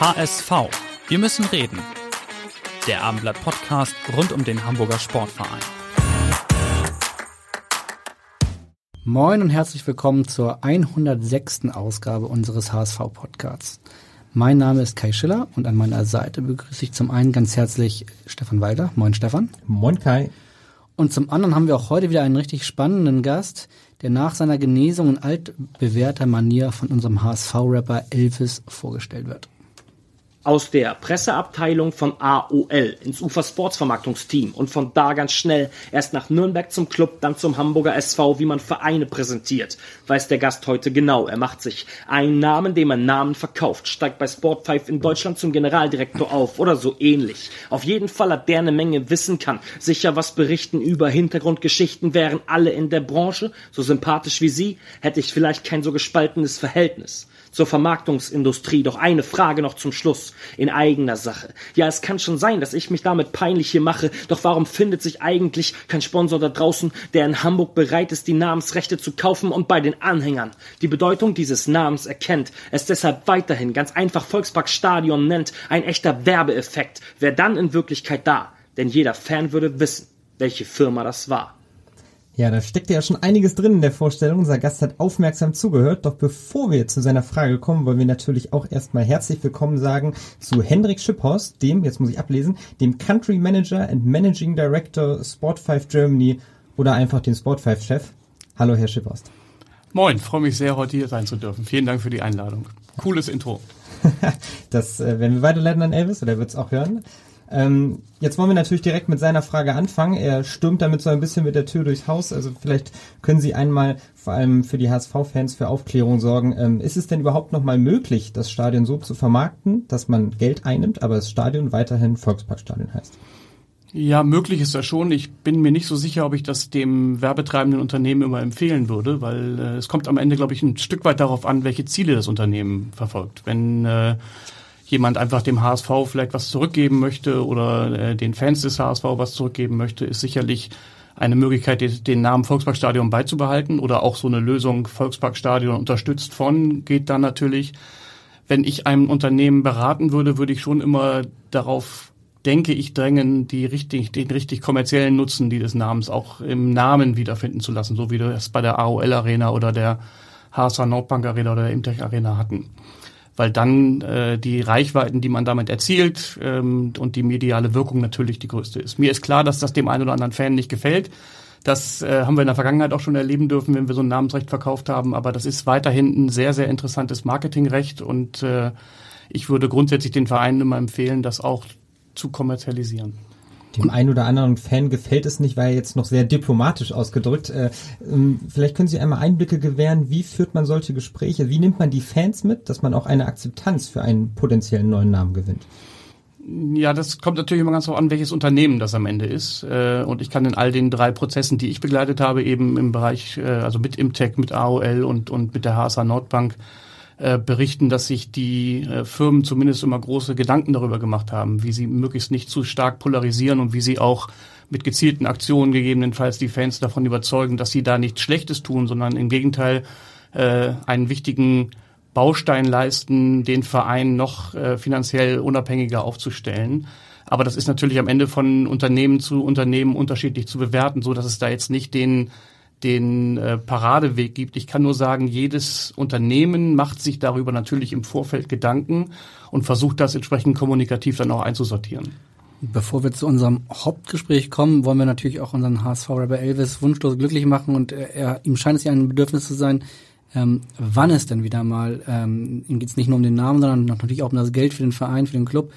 HSV. Wir müssen reden. Der Abendblatt Podcast rund um den Hamburger Sportverein. Moin und herzlich willkommen zur 106. Ausgabe unseres HSV Podcasts. Mein Name ist Kai Schiller und an meiner Seite begrüße ich zum einen ganz herzlich Stefan Walder. Moin Stefan. Moin Kai. Und zum anderen haben wir auch heute wieder einen richtig spannenden Gast, der nach seiner Genesung in altbewährter Manier von unserem HSV-Rapper Elvis vorgestellt wird aus der Presseabteilung von AOL ins Ufer Sports Vermarktungsteam und von da ganz schnell erst nach Nürnberg zum Club, dann zum Hamburger SV, wie man Vereine präsentiert, weiß der Gast heute genau. Er macht sich einen Namen, dem er Namen verkauft, steigt bei Sport 5 in Deutschland zum Generaldirektor auf oder so ähnlich. Auf jeden Fall hat der eine Menge Wissen kann, sicher was berichten über Hintergrundgeschichten, wären alle in der Branche so sympathisch wie Sie, hätte ich vielleicht kein so gespaltenes Verhältnis zur Vermarktungsindustrie. Doch eine Frage noch zum Schluss in eigener Sache. Ja, es kann schon sein, dass ich mich damit peinlich hier mache, doch warum findet sich eigentlich kein Sponsor da draußen, der in Hamburg bereit ist, die Namensrechte zu kaufen und bei den Anhängern die Bedeutung dieses Namens erkennt, es deshalb weiterhin ganz einfach Volksparkstadion nennt, ein echter Werbeeffekt, wäre dann in Wirklichkeit da, denn jeder Fan würde wissen, welche Firma das war. Ja, da steckt ja schon einiges drin in der Vorstellung. Unser Gast hat aufmerksam zugehört. Doch bevor wir zu seiner Frage kommen, wollen wir natürlich auch erstmal herzlich willkommen sagen zu Hendrik Schipphorst, dem, jetzt muss ich ablesen, dem Country Manager and Managing Director Sport 5 Germany oder einfach dem Sport 5 Chef. Hallo, Herr Schipphorst. Moin, freue mich sehr, heute hier sein zu dürfen. Vielen Dank für die Einladung. Cooles Intro. das äh, werden wir weiterleiten an Elvis, oder er wird es auch hören. Ähm, jetzt wollen wir natürlich direkt mit seiner Frage anfangen. Er stürmt damit so ein bisschen mit der Tür durchs Haus. Also vielleicht können Sie einmal vor allem für die HSV-Fans für Aufklärung sorgen. Ähm, ist es denn überhaupt noch mal möglich, das Stadion so zu vermarkten, dass man Geld einnimmt, aber das Stadion weiterhin Volksparkstadion heißt? Ja, möglich ist das schon. Ich bin mir nicht so sicher, ob ich das dem werbetreibenden Unternehmen immer empfehlen würde, weil äh, es kommt am Ende, glaube ich, ein Stück weit darauf an, welche Ziele das Unternehmen verfolgt. Wenn äh, jemand einfach dem HSV vielleicht was zurückgeben möchte oder äh, den Fans des HSV was zurückgeben möchte, ist sicherlich eine Möglichkeit, den, Namen Volksparkstadion beizubehalten oder auch so eine Lösung Volksparkstadion unterstützt von geht dann natürlich. Wenn ich einem Unternehmen beraten würde, würde ich schon immer darauf denke ich, drängen, die richtig, den richtig kommerziellen Nutzen dieses Namens auch im Namen wiederfinden zu lassen, so wie wir es bei der AOL Arena oder der HSV Nordbank Arena oder der Imtech Arena hatten weil dann äh, die Reichweiten, die man damit erzielt ähm, und die mediale Wirkung natürlich die größte ist. Mir ist klar, dass das dem einen oder anderen Fan nicht gefällt. Das äh, haben wir in der Vergangenheit auch schon erleben dürfen, wenn wir so ein Namensrecht verkauft haben. Aber das ist weiterhin ein sehr, sehr interessantes Marketingrecht und äh, ich würde grundsätzlich den Vereinen immer empfehlen, das auch zu kommerzialisieren dem einen oder anderen Fan gefällt es nicht, weil er jetzt noch sehr diplomatisch ausgedrückt. Äh, ähm, vielleicht können Sie einmal Einblicke gewähren, wie führt man solche Gespräche? Wie nimmt man die Fans mit, dass man auch eine Akzeptanz für einen potenziellen neuen Namen gewinnt? Ja, das kommt natürlich immer ganz darauf an, welches Unternehmen das am Ende ist. Äh, und ich kann in all den drei Prozessen, die ich begleitet habe, eben im Bereich, äh, also mit Imtech, mit AOL und, und mit der HSA Nordbank, äh, berichten, dass sich die äh, Firmen zumindest immer große Gedanken darüber gemacht haben, wie sie möglichst nicht zu stark polarisieren und wie sie auch mit gezielten Aktionen gegebenenfalls die Fans davon überzeugen, dass sie da nichts Schlechtes tun, sondern im Gegenteil äh, einen wichtigen Baustein leisten, den Verein noch äh, finanziell unabhängiger aufzustellen. Aber das ist natürlich am Ende von Unternehmen zu Unternehmen unterschiedlich zu bewerten, so dass es da jetzt nicht den den äh, Paradeweg gibt. Ich kann nur sagen, jedes Unternehmen macht sich darüber natürlich im Vorfeld Gedanken und versucht das entsprechend kommunikativ dann auch einzusortieren. Bevor wir zu unserem Hauptgespräch kommen, wollen wir natürlich auch unseren HSV-Rapper Elvis wunschlos glücklich machen und äh, er, ihm scheint es ja ein Bedürfnis zu sein, ähm, wann es denn wieder mal, ähm, ihm geht es nicht nur um den Namen, sondern natürlich auch um das Geld für den Verein, für den Club,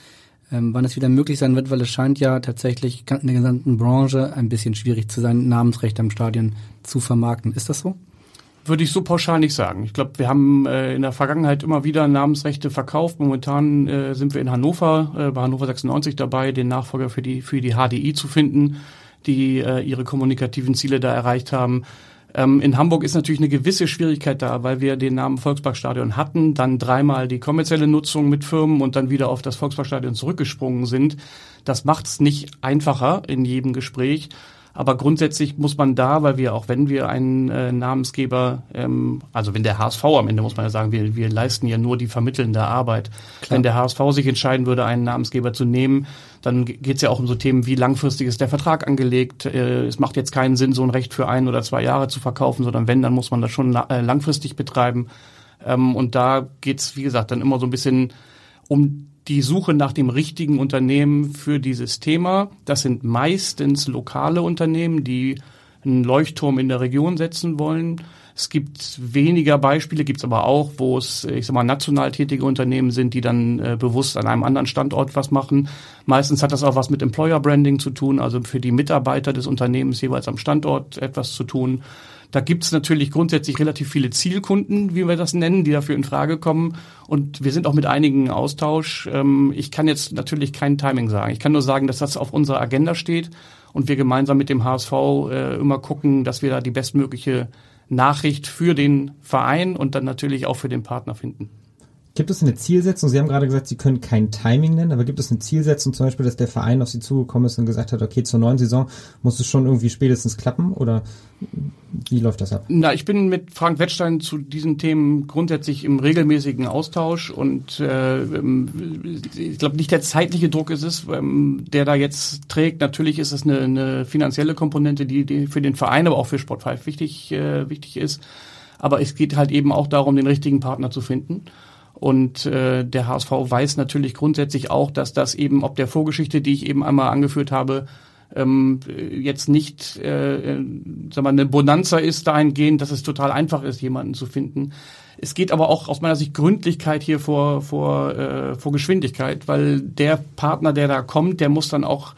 ähm, wann es wieder möglich sein wird, weil es scheint ja tatsächlich in der gesamten Branche ein bisschen schwierig zu sein, Namensrechte am Stadion zu vermarkten. Ist das so? Würde ich so pauschal nicht sagen. Ich glaube, wir haben äh, in der Vergangenheit immer wieder Namensrechte verkauft. Momentan äh, sind wir in Hannover, äh, bei Hannover 96 dabei, den Nachfolger für die, für die HDI zu finden, die äh, ihre kommunikativen Ziele da erreicht haben. Ähm, in Hamburg ist natürlich eine gewisse Schwierigkeit da, weil wir den Namen Volksparkstadion hatten, dann dreimal die kommerzielle Nutzung mit Firmen und dann wieder auf das Volksparkstadion zurückgesprungen sind. Das macht es nicht einfacher in jedem Gespräch. Aber grundsätzlich muss man da, weil wir auch wenn wir einen äh, Namensgeber, ähm, also wenn der HSV am Ende muss man ja sagen, wir, wir leisten ja nur die vermittelnde Arbeit. Klar. Wenn der HSV sich entscheiden würde, einen Namensgeber zu nehmen, dann geht es ja auch um so Themen wie langfristig ist der Vertrag angelegt. Äh, es macht jetzt keinen Sinn, so ein Recht für ein oder zwei Jahre zu verkaufen, sondern wenn, dann muss man das schon äh, langfristig betreiben. Ähm, und da geht's, wie gesagt, dann immer so ein bisschen um die Suche nach dem richtigen Unternehmen für dieses Thema. Das sind meistens lokale Unternehmen, die einen Leuchtturm in der Region setzen wollen. Es gibt weniger Beispiele, gibt es aber auch, wo es, ich sag mal, national tätige Unternehmen sind, die dann äh, bewusst an einem anderen Standort was machen. Meistens hat das auch was mit Employer Branding zu tun, also für die Mitarbeiter des Unternehmens jeweils am Standort etwas zu tun. Da gibt es natürlich grundsätzlich relativ viele Zielkunden, wie wir das nennen, die dafür in Frage kommen. Und wir sind auch mit einigen im Austausch. Ähm, ich kann jetzt natürlich kein Timing sagen. Ich kann nur sagen, dass das auf unserer Agenda steht und wir gemeinsam mit dem HSV äh, immer gucken, dass wir da die bestmögliche Nachricht für den Verein und dann natürlich auch für den Partner finden. Gibt es eine Zielsetzung? Sie haben gerade gesagt, Sie können kein Timing nennen, aber gibt es eine Zielsetzung, zum Beispiel, dass der Verein auf Sie zugekommen ist und gesagt hat, okay, zur neuen Saison muss es schon irgendwie spätestens klappen oder wie läuft das ab? Na, ich bin mit Frank Wettstein zu diesen Themen grundsätzlich im regelmäßigen Austausch und äh, ähm, ich glaube nicht der zeitliche Druck ist es, ähm, der da jetzt trägt. Natürlich ist es eine, eine finanzielle Komponente, die, die für den Verein, aber auch für Sport 5 wichtig, äh, wichtig ist. Aber es geht halt eben auch darum, den richtigen Partner zu finden. Und äh, der HSV weiß natürlich grundsätzlich auch, dass das eben, ob der Vorgeschichte, die ich eben einmal angeführt habe, ähm, jetzt nicht äh, sag mal, eine Bonanza ist dahingehend, dass es total einfach ist, jemanden zu finden. Es geht aber auch aus meiner Sicht Gründlichkeit hier vor, vor, äh, vor Geschwindigkeit, weil der Partner, der da kommt, der muss dann auch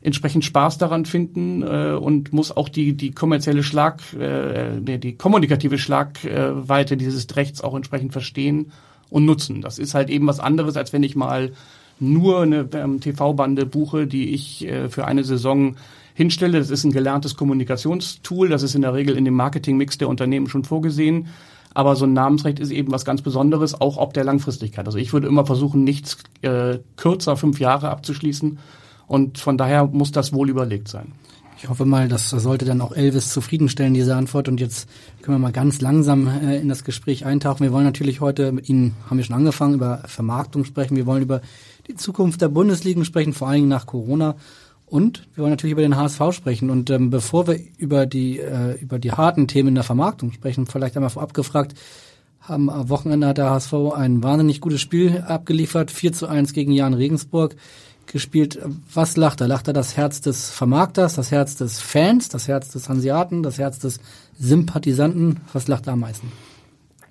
entsprechend Spaß daran finden äh, und muss auch die die kommerzielle Schlag äh, die kommunikative Schlagweite dieses Rechts auch entsprechend verstehen und nutzen. Das ist halt eben was anderes, als wenn ich mal nur eine ähm, TV-Bande buche, die ich äh, für eine Saison hinstelle. Das ist ein gelerntes Kommunikationstool. Das ist in der Regel in dem Marketingmix der Unternehmen schon vorgesehen. Aber so ein Namensrecht ist eben was ganz Besonderes, auch ob der Langfristigkeit. Also ich würde immer versuchen, nichts äh, kürzer fünf Jahre abzuschließen. Und von daher muss das wohl überlegt sein. Ich hoffe mal, das sollte dann auch Elvis zufriedenstellen, diese Antwort. Und jetzt können wir mal ganz langsam äh, in das Gespräch eintauchen. Wir wollen natürlich heute mit Ihnen, haben wir schon angefangen, über Vermarktung sprechen. Wir wollen über die Zukunft der Bundesligen sprechen, vor allen Dingen nach Corona. Und wir wollen natürlich über den HSV sprechen. Und ähm, bevor wir über die, äh, über die harten Themen in der Vermarktung sprechen, vielleicht einmal vorab gefragt, haben am Wochenende hat der HSV ein wahnsinnig gutes Spiel abgeliefert, 4 zu 1 gegen Jan Regensburg gespielt. Was lacht er? Lacht er das Herz des Vermarkters, das Herz des Fans, das Herz des Hanseaten, das Herz des Sympathisanten? Was lacht er am meisten?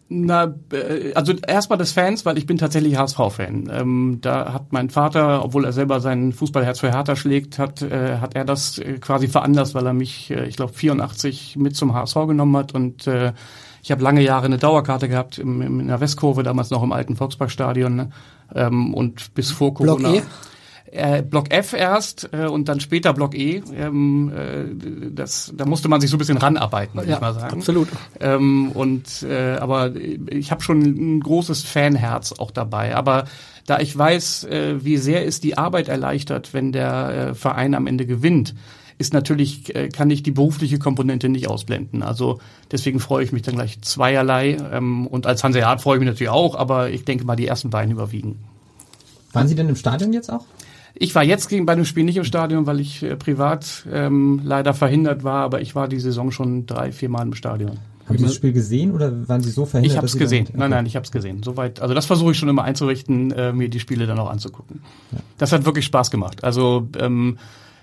Na, äh, also erstmal des Fans, weil ich bin tatsächlich HSV-Fan. Ähm, da hat mein Vater, obwohl er selber sein Fußballherz für Hertha schlägt, hat, äh, hat er das äh, quasi veranlasst, weil er mich, äh, ich glaube, 84 mit zum HSV genommen hat und äh, ich habe lange Jahre eine Dauerkarte gehabt im, im, in der Westkurve, damals noch im alten Volksparkstadion ne? ähm, und bis vor Corona. Block E? Äh, Block F erst äh, und dann später Block E. Ähm, äh, das, da musste man sich so ein bisschen ranarbeiten, würde ja, ich mal sagen. Absolut. Ähm, und äh, aber ich habe schon ein großes Fanherz auch dabei. Aber da ich weiß, äh, wie sehr es die Arbeit erleichtert, wenn der äh, Verein am Ende gewinnt, ist natürlich, äh, kann ich die berufliche Komponente nicht ausblenden. Also deswegen freue ich mich dann gleich zweierlei. Ähm, und als Hanseat freue ich mich natürlich auch, aber ich denke mal, die ersten beiden überwiegen. Waren Sie denn im Stadion jetzt auch? Ich war jetzt gegen bei dem Spiel nicht im Stadion, weil ich äh, privat ähm, leider verhindert war, aber ich war die Saison schon drei, vier Mal im Stadion. Haben Sie das Spiel gesehen oder waren Sie so verhindert? Ich habe es gesehen. Okay. Nein, nein, ich habe es gesehen. Soweit. Also das versuche ich schon immer einzurichten, äh, mir die Spiele dann auch anzugucken. Ja. Das hat wirklich Spaß gemacht. Also ähm,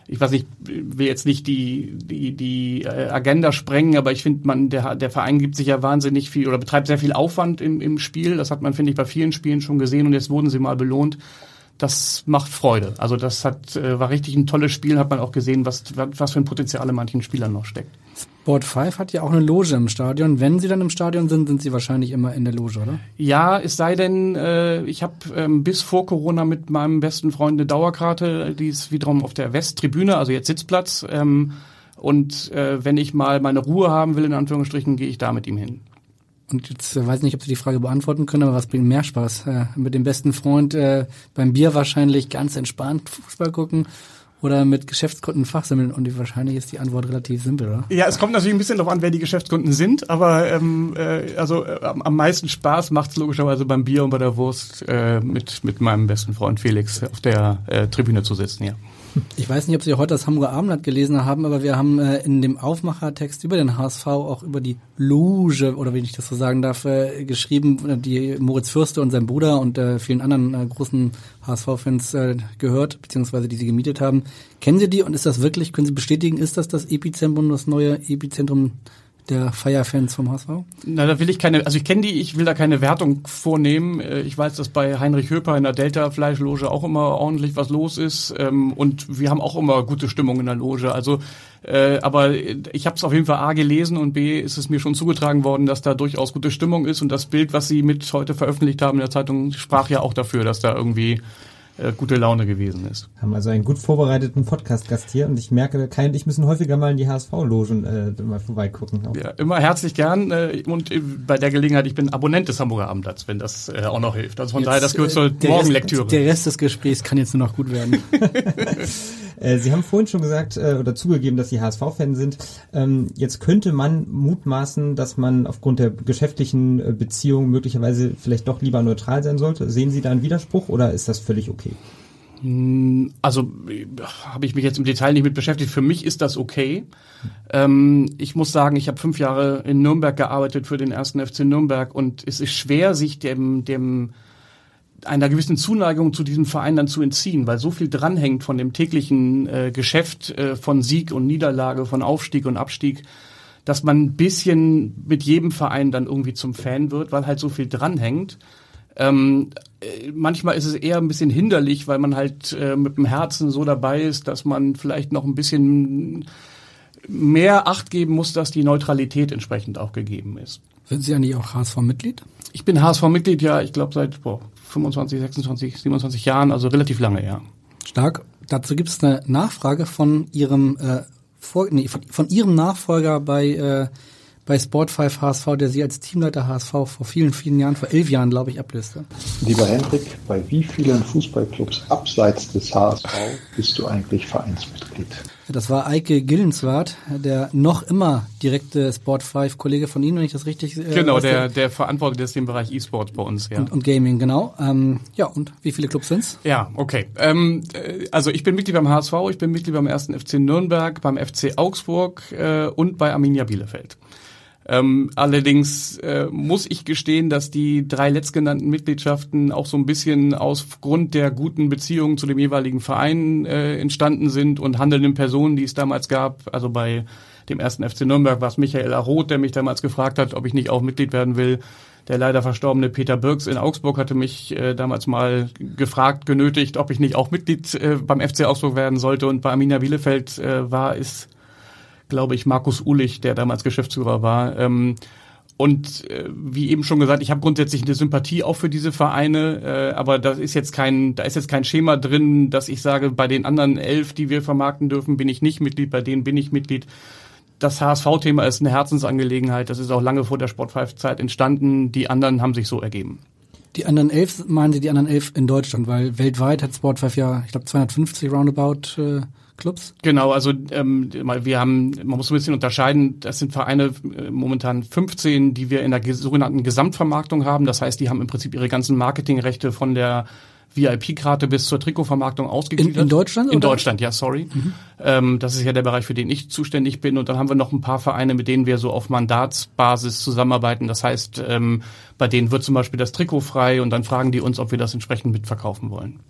ich weiß nicht, will jetzt nicht die die die äh, Agenda sprengen, aber ich finde, man der der Verein gibt sich ja wahnsinnig viel oder betreibt sehr viel Aufwand im im Spiel. Das hat man finde ich bei vielen Spielen schon gesehen und jetzt wurden sie mal belohnt das macht Freude. Also das hat äh, war richtig ein tolles Spiel, hat man auch gesehen, was was für ein Potenzial in manchen Spielern noch steckt. Sport 5 hat ja auch eine Loge im Stadion. Wenn Sie dann im Stadion sind, sind Sie wahrscheinlich immer in der Loge, oder? Ja, es sei denn, äh, ich habe ähm, bis vor Corona mit meinem besten Freund eine Dauerkarte, die ist wiederum auf der Westtribüne, also jetzt Sitzplatz. Ähm, und äh, wenn ich mal meine Ruhe haben will, in Anführungsstrichen, gehe ich da mit ihm hin. Und jetzt äh, weiß ich nicht, ob Sie die Frage beantworten können, aber was bringt mehr Spaß? Äh, mit dem besten Freund äh, beim Bier wahrscheinlich ganz entspannt Fußball gucken oder mit Geschäftskunden fachsimmeln? Und wahrscheinlich ist die Antwort relativ simpel, oder? Ja, es kommt natürlich ein bisschen darauf an, wer die Geschäftskunden sind, aber ähm, äh, also äh, am meisten Spaß macht's logischerweise beim Bier und bei der Wurst äh, mit, mit meinem besten Freund Felix auf der äh, Tribüne zu sitzen, ja. Ich weiß nicht, ob Sie heute das Hamburger Abendblatt gelesen haben, aber wir haben äh, in dem Aufmachertext über den HSV auch über die Loge, oder wenn ich das so sagen darf, äh, geschrieben, die Moritz Fürste und sein Bruder und äh, vielen anderen äh, großen HSV-Fans äh, gehört, beziehungsweise die sie gemietet haben. Kennen Sie die und ist das wirklich, können Sie bestätigen, ist das das Epizentrum, das neue Epizentrum der Feierfans vom HSV? Na, da will ich keine, also ich kenne die, ich will da keine Wertung vornehmen. Äh, ich weiß, dass bei Heinrich Höper in der Delta Fleischloge auch immer ordentlich was los ist ähm, und wir haben auch immer gute Stimmung in der Loge. Also, äh, aber ich habe es auf jeden Fall A gelesen und B ist es mir schon zugetragen worden, dass da durchaus gute Stimmung ist und das Bild, was Sie mit heute veröffentlicht haben in der Zeitung, sprach ja auch dafür, dass da irgendwie äh, gute Laune gewesen ist. Haben also einen gut vorbereiteten Podcast-Gast hier und ich merke, Kai und ich müssen häufiger mal in die HSV-Logen äh, mal vorbeigucken. Ja, immer herzlich gern äh, und äh, bei der Gelegenheit, ich bin Abonnent des Hamburger Abendblatts, wenn das äh, auch noch hilft. Also von jetzt, daher, das gehört zur Morgenlektüre. Der Rest des Gesprächs kann jetzt nur noch gut werden. Äh, Sie haben vorhin schon gesagt äh, oder zugegeben, dass Sie HSV-Fan sind. Ähm, jetzt könnte man mutmaßen, dass man aufgrund der geschäftlichen äh, Beziehung möglicherweise vielleicht doch lieber neutral sein sollte. Sehen Sie da einen Widerspruch oder ist das völlig okay? Hm, also habe ich mich jetzt im Detail nicht mit beschäftigt. Für mich ist das okay. Ähm, ich muss sagen, ich habe fünf Jahre in Nürnberg gearbeitet für den ersten FC Nürnberg und es ist schwer, sich dem, dem einer gewissen Zuneigung zu diesem Verein dann zu entziehen, weil so viel dranhängt von dem täglichen äh, Geschäft äh, von Sieg und Niederlage, von Aufstieg und Abstieg, dass man ein bisschen mit jedem Verein dann irgendwie zum Fan wird, weil halt so viel dranhängt. Ähm, äh, manchmal ist es eher ein bisschen hinderlich, weil man halt äh, mit dem Herzen so dabei ist, dass man vielleicht noch ein bisschen mehr Acht geben muss, dass die Neutralität entsprechend auch gegeben ist. Sind Sie eigentlich auch HSV-Mitglied? Ich bin HSV-Mitglied, ja, ich glaube seit boah, 25, 26, 27 Jahren, also relativ lange, ja. Stark. Dazu gibt es eine Nachfrage von Ihrem äh, Vor nee, von, von Ihrem Nachfolger bei äh, bei Sport 5 HSV, der Sie als Teamleiter HSV vor vielen, vielen Jahren, vor elf Jahren, glaube ich, ablöste. Lieber Hendrik, bei wie vielen Fußballclubs abseits des HSV bist du eigentlich Vereinsmitglied? Das war Eike Gillenswart, der noch immer direkte Sport 5 Kollege von Ihnen, wenn ich das richtig äh, Genau, der, der verantwortet ist den Bereich E-Sports bei uns, ja. Und, und Gaming, genau. Ähm, ja, und wie viele Clubs sind's? Ja, okay. Ähm, äh, also ich bin Mitglied beim HSV, ich bin Mitglied beim ersten FC Nürnberg, beim FC Augsburg äh, und bei Arminia Bielefeld. Ähm, allerdings äh, muss ich gestehen, dass die drei letztgenannten Mitgliedschaften auch so ein bisschen aus Grund der guten Beziehungen zu dem jeweiligen Verein äh, entstanden sind und handelnden Personen, die es damals gab. Also bei dem ersten FC Nürnberg war es Michael Aroth, der mich damals gefragt hat, ob ich nicht auch Mitglied werden will. Der leider verstorbene Peter Birks in Augsburg hatte mich äh, damals mal gefragt, genötigt, ob ich nicht auch Mitglied äh, beim FC Augsburg werden sollte. Und bei Arminia Bielefeld äh, war es glaube ich, Markus Ulich, der damals Geschäftsführer war. Ähm, und äh, wie eben schon gesagt, ich habe grundsätzlich eine Sympathie auch für diese Vereine, äh, aber das ist jetzt kein, da ist jetzt kein Schema drin, dass ich sage, bei den anderen elf, die wir vermarkten dürfen, bin ich nicht Mitglied, bei denen bin ich Mitglied. Das HSV-Thema ist eine Herzensangelegenheit, das ist auch lange vor der Sport-5-Zeit entstanden. Die anderen haben sich so ergeben. Die anderen elf, meinen Sie die anderen elf in Deutschland, weil weltweit hat Sport 5 ja, ich glaube, 250 roundabout äh, Clubs? Genau, also ähm, wir haben, man muss ein bisschen unterscheiden, das sind Vereine äh, momentan 15, die wir in der sogenannten Gesamtvermarktung haben. Das heißt, die haben im Prinzip ihre ganzen Marketingrechte von der VIP-Karte bis zur Trikotvermarktung ausgegliedert. In, in Deutschland? In oder? Deutschland, ja, sorry. Mhm. Ähm, das ist ja der Bereich, für den ich zuständig bin. Und dann haben wir noch ein paar Vereine, mit denen wir so auf Mandatsbasis zusammenarbeiten. Das heißt, ähm, bei denen wird zum Beispiel das Trikot frei und dann fragen die uns, ob wir das entsprechend mitverkaufen wollen.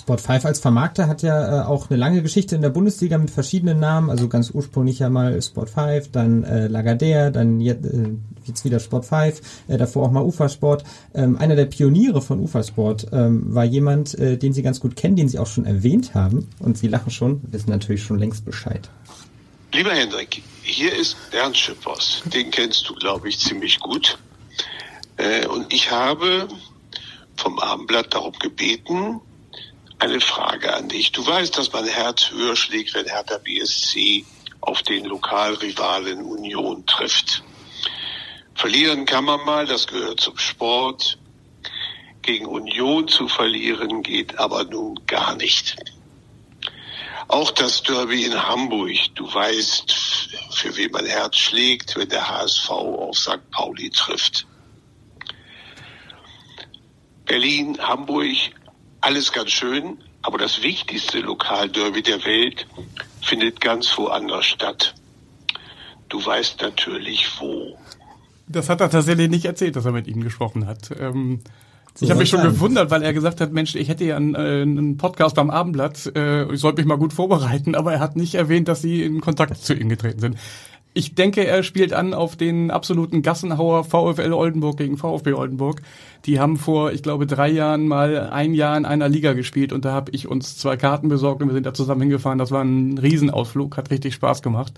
Sport 5 als Vermarkter hat ja äh, auch eine lange Geschichte in der Bundesliga mit verschiedenen Namen, also ganz ursprünglich ja mal Sport 5, dann äh, Lagardère, dann jetzt, äh, jetzt wieder Sport 5, äh, davor auch mal Ufersport. Ähm, einer der Pioniere von Ufersport ähm, war jemand, äh, den Sie ganz gut kennen, den Sie auch schon erwähnt haben und Sie lachen schon, wissen natürlich schon längst Bescheid. Lieber Hendrik, hier ist Bernd Schippers. Den kennst du, glaube ich, ziemlich gut. Äh, und ich habe vom Abendblatt darum gebeten, eine Frage an dich. Du weißt, dass mein Herz höher schlägt, wenn Hertha BSC auf den Lokalrivalen Union trifft. Verlieren kann man mal, das gehört zum Sport. Gegen Union zu verlieren geht aber nun gar nicht. Auch das Derby in Hamburg. Du weißt, für wen mein Herz schlägt, wenn der HSV auf St. Pauli trifft. Berlin, Hamburg, alles ganz schön, aber das wichtigste Lokalderby der Welt findet ganz woanders statt. Du weißt natürlich wo. Das hat er tatsächlich nicht erzählt, dass er mit Ihnen gesprochen hat. Ähm, so ich habe mich schon sein. gewundert, weil er gesagt hat, Mensch, ich hätte ja einen, äh, einen Podcast beim Abendblatt, äh, ich sollte mich mal gut vorbereiten, aber er hat nicht erwähnt, dass Sie in Kontakt zu ihm getreten sind. Ich denke, er spielt an auf den absoluten Gassenhauer VfL Oldenburg gegen VfB Oldenburg. Die haben vor, ich glaube, drei Jahren mal ein Jahr in einer Liga gespielt und da habe ich uns zwei Karten besorgt und wir sind da zusammen hingefahren. Das war ein Riesenausflug, hat richtig Spaß gemacht.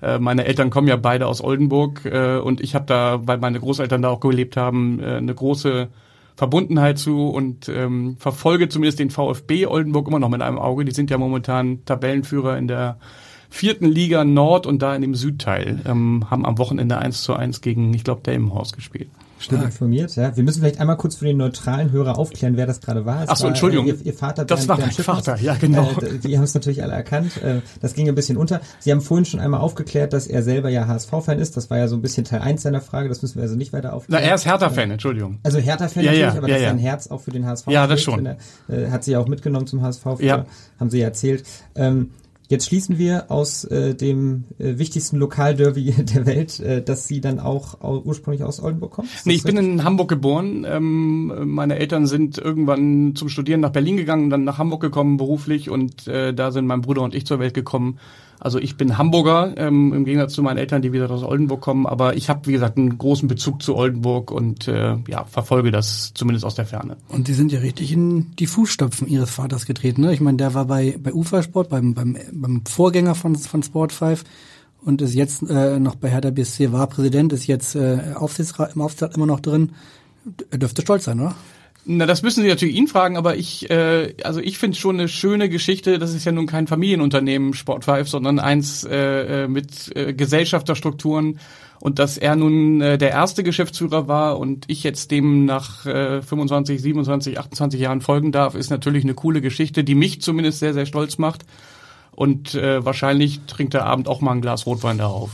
Äh, meine Eltern kommen ja beide aus Oldenburg äh, und ich habe da, weil meine Großeltern da auch gelebt haben, äh, eine große Verbundenheit zu und ähm, verfolge zumindest den VfB Oldenburg immer noch mit einem Auge. Die sind ja momentan Tabellenführer in der vierten Liga Nord und da in dem Südteil, ähm, haben am Wochenende 1 zu 1 gegen, ich glaube, Delmenhorst gespielt. Stimmt informiert, ja. Wir müssen vielleicht einmal kurz für den neutralen Hörer aufklären, wer das gerade war. Ach so, Entschuldigung. Äh, ihr, ihr, Vater, das war mein Vater, ja genau. Äh, die haben es natürlich alle erkannt. Äh, das ging ein bisschen unter. Sie haben vorhin schon einmal aufgeklärt, dass er selber ja HSV-Fan ist. Das war ja so ein bisschen Teil 1 seiner Frage. Das müssen wir also nicht weiter aufklären. Na, er ist Hertha-Fan, Entschuldigung. Also Hertha-Fan ja, natürlich, ja, aber ja, das ja. ist ein Herz auch für den HSV. Ja, das schon. Er, äh, hat sie ja auch mitgenommen zum HSV. Ja. Haben sie ja erzählt. Ähm, Jetzt schließen wir aus äh, dem äh, wichtigsten Lokalderby der Welt, äh, dass Sie dann auch au ursprünglich aus Oldenburg kommen? Nee, ich bin in Hamburg geboren. Ähm, meine Eltern sind irgendwann zum Studieren nach Berlin gegangen, dann nach Hamburg gekommen beruflich und äh, da sind mein Bruder und ich zur Welt gekommen. Also ich bin Hamburger, ähm, im Gegensatz zu meinen Eltern, die wieder aus Oldenburg kommen, aber ich habe, wie gesagt, einen großen Bezug zu Oldenburg und äh, ja, verfolge das zumindest aus der Ferne. Und Sie sind ja richtig in die Fußstapfen Ihres Vaters getreten, ne? Ich meine, der war bei, bei Ufersport, beim, beim, beim Vorgänger von, von Sport 5 und ist jetzt äh, noch bei Hertha BSC, war Präsident, ist jetzt äh, Aufsichtsrat, im Aufsichtsrat immer noch drin. Er dürfte stolz sein, oder? Na, das müssen Sie natürlich ihn fragen, aber ich, äh, also ich finde schon eine schöne Geschichte. Das ist ja nun kein Familienunternehmen Sport 5, sondern eins äh, mit äh, Gesellschafterstrukturen und dass er nun äh, der erste Geschäftsführer war und ich jetzt dem nach äh, 25, 27, 28 Jahren folgen darf, ist natürlich eine coole Geschichte, die mich zumindest sehr, sehr stolz macht. Und äh, wahrscheinlich trinkt er Abend auch mal ein Glas Rotwein darauf.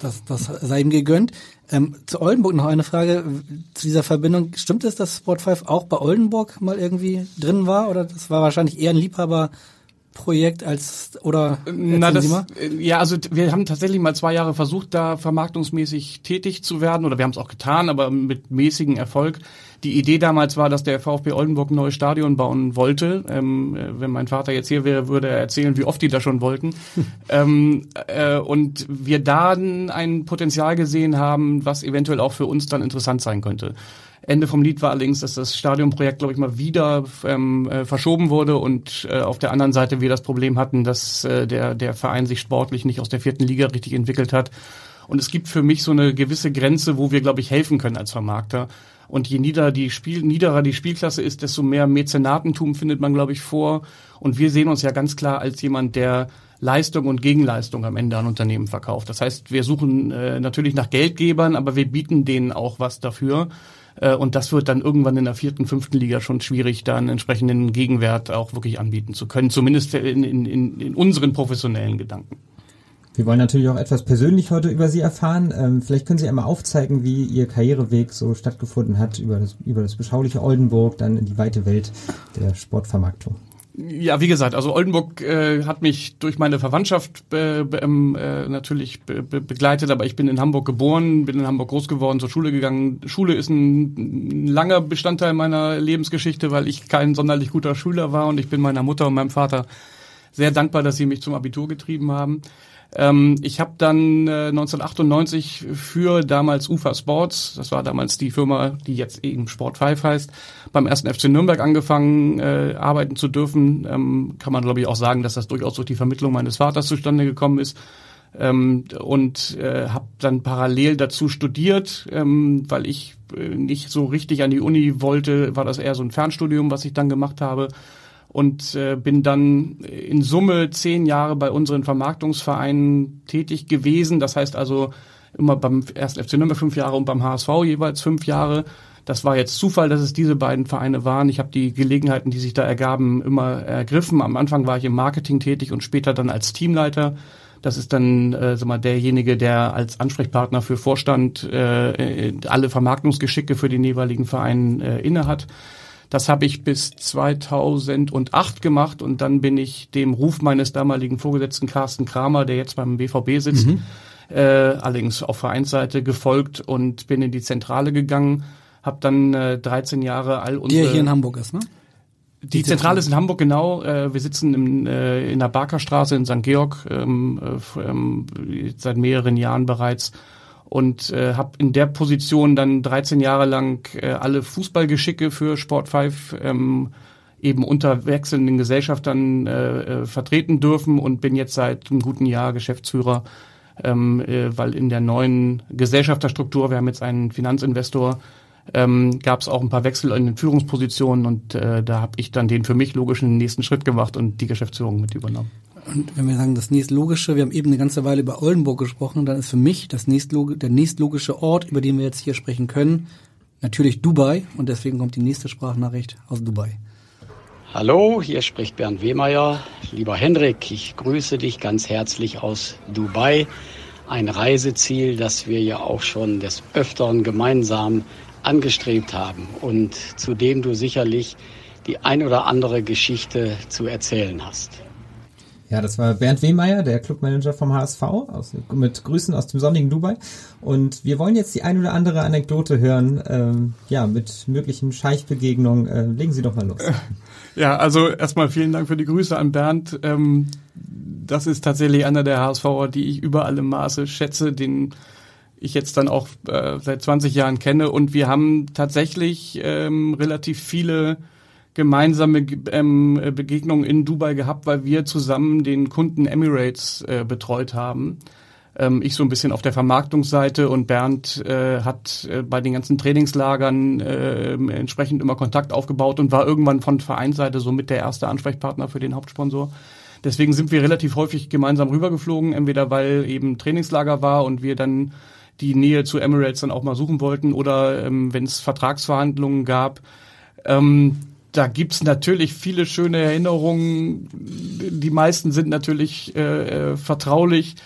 Das, das sei ihm gegönnt. Ähm, zu Oldenburg noch eine Frage zu dieser Verbindung. Stimmt es, dass Sport 5 auch bei Oldenburg mal irgendwie drin war? Oder das war wahrscheinlich eher ein Liebhaberprojekt als oder Na, das, ja, also wir haben tatsächlich mal zwei Jahre versucht, da vermarktungsmäßig tätig zu werden, oder wir haben es auch getan, aber mit mäßigem Erfolg. Die Idee damals war, dass der VfB Oldenburg ein neues Stadion bauen wollte. Ähm, wenn mein Vater jetzt hier wäre, würde er erzählen, wie oft die da schon wollten. ähm, äh, und wir dann ein Potenzial gesehen haben, was eventuell auch für uns dann interessant sein könnte. Ende vom Lied war allerdings, dass das Stadionprojekt, glaube ich, mal wieder ähm, äh, verschoben wurde und äh, auf der anderen Seite wir das Problem hatten, dass äh, der, der Verein sich sportlich nicht aus der vierten Liga richtig entwickelt hat. Und es gibt für mich so eine gewisse Grenze, wo wir, glaube ich, helfen können als Vermarkter. Und je nieder die Spiel, niederer die Spielklasse ist, desto mehr Mäzenatentum findet man, glaube ich, vor. Und wir sehen uns ja ganz klar als jemand, der Leistung und Gegenleistung am Ende an Unternehmen verkauft. Das heißt, wir suchen äh, natürlich nach Geldgebern, aber wir bieten denen auch was dafür. Äh, und das wird dann irgendwann in der vierten, fünften Liga schon schwierig, da einen entsprechenden Gegenwert auch wirklich anbieten zu können. Zumindest in, in, in unseren professionellen Gedanken. Wir wollen natürlich auch etwas persönlich heute über Sie erfahren. Ähm, vielleicht können Sie einmal aufzeigen, wie Ihr Karriereweg so stattgefunden hat über das, über das beschauliche Oldenburg, dann in die weite Welt der Sportvermarktung. Ja, wie gesagt, also Oldenburg äh, hat mich durch meine Verwandtschaft äh, ähm, äh, natürlich be be begleitet, aber ich bin in Hamburg geboren, bin in Hamburg groß geworden, zur Schule gegangen. Schule ist ein langer Bestandteil meiner Lebensgeschichte, weil ich kein sonderlich guter Schüler war und ich bin meiner Mutter und meinem Vater sehr dankbar, dass sie mich zum Abitur getrieben haben. Ähm, ich habe dann äh, 1998 für damals UFA Sports, das war damals die Firma, die jetzt eben Sport 5 heißt, beim ersten FC Nürnberg angefangen, äh, arbeiten zu dürfen. Ähm, kann man, glaube ich, auch sagen, dass das durchaus durch die Vermittlung meines Vaters zustande gekommen ist. Ähm, und äh, habe dann parallel dazu studiert, ähm, weil ich äh, nicht so richtig an die Uni wollte, war das eher so ein Fernstudium, was ich dann gemacht habe und äh, bin dann in Summe zehn Jahre bei unseren Vermarktungsvereinen tätig gewesen. Das heißt also immer beim ersten FC Nürnberg fünf Jahre und beim HSV jeweils fünf Jahre. Das war jetzt Zufall, dass es diese beiden Vereine waren. Ich habe die Gelegenheiten, die sich da ergaben, immer ergriffen. Am Anfang war ich im Marketing tätig und später dann als Teamleiter. Das ist dann äh, sag mal, derjenige, der als Ansprechpartner für Vorstand äh, alle Vermarktungsgeschicke für den jeweiligen Verein äh, innehat. Das habe ich bis 2008 gemacht und dann bin ich dem Ruf meines damaligen Vorgesetzten Carsten Kramer, der jetzt beim BVB sitzt, mhm. äh, allerdings auf Vereinsseite gefolgt und bin in die Zentrale gegangen, habe dann äh, 13 Jahre all unsere... Der hier in Hamburg ist, ne? Die, die Zentrale ist in Hamburg, genau. Äh, wir sitzen im, äh, in der Barkerstraße in St. Georg ähm, äh, ähm, seit mehreren Jahren bereits und äh, habe in der Position dann 13 Jahre lang äh, alle Fußballgeschicke für Sport 5 ähm, eben unter wechselnden Gesellschaftern äh, äh, vertreten dürfen und bin jetzt seit einem guten Jahr Geschäftsführer, ähm, äh, weil in der neuen Gesellschafterstruktur, wir haben jetzt einen Finanzinvestor, ähm, gab es auch ein paar Wechsel in den Führungspositionen und äh, da habe ich dann den für mich logischen nächsten Schritt gemacht und die Geschäftsführung mit übernommen. Und wenn wir sagen, das nächstlogische, wir haben eben eine ganze Weile über Oldenburg gesprochen, dann ist für mich das nächstlog der nächstlogische Ort, über den wir jetzt hier sprechen können, natürlich Dubai. Und deswegen kommt die nächste Sprachnachricht aus Dubai. Hallo, hier spricht Bernd Wehmeier. Lieber Hendrik, ich grüße dich ganz herzlich aus Dubai. Ein Reiseziel, das wir ja auch schon des Öfteren gemeinsam angestrebt haben und zu dem du sicherlich die ein oder andere Geschichte zu erzählen hast. Ja, das war Bernd Wehmeier, der Clubmanager vom HSV, aus, mit Grüßen aus dem sonnigen Dubai. Und wir wollen jetzt die ein oder andere Anekdote hören, ähm, ja, mit möglichen Scheichbegegnungen. Äh, legen Sie doch mal los. Ja, also erstmal vielen Dank für die Grüße an Bernd. Ähm, das ist tatsächlich einer der HSVer, die ich über alle Maße schätze, den ich jetzt dann auch äh, seit 20 Jahren kenne. Und wir haben tatsächlich ähm, relativ viele gemeinsame ähm, Begegnungen in Dubai gehabt, weil wir zusammen den Kunden Emirates äh, betreut haben. Ähm, ich so ein bisschen auf der Vermarktungsseite und Bernd äh, hat äh, bei den ganzen Trainingslagern äh, entsprechend immer Kontakt aufgebaut und war irgendwann von Vereinsseite so mit der erste Ansprechpartner für den Hauptsponsor. Deswegen sind wir relativ häufig gemeinsam rübergeflogen, entweder weil eben Trainingslager war und wir dann die Nähe zu Emirates dann auch mal suchen wollten oder ähm, wenn es Vertragsverhandlungen gab. Ähm, da gibt's natürlich viele schöne Erinnerungen. Die meisten sind natürlich äh, äh vertraulich.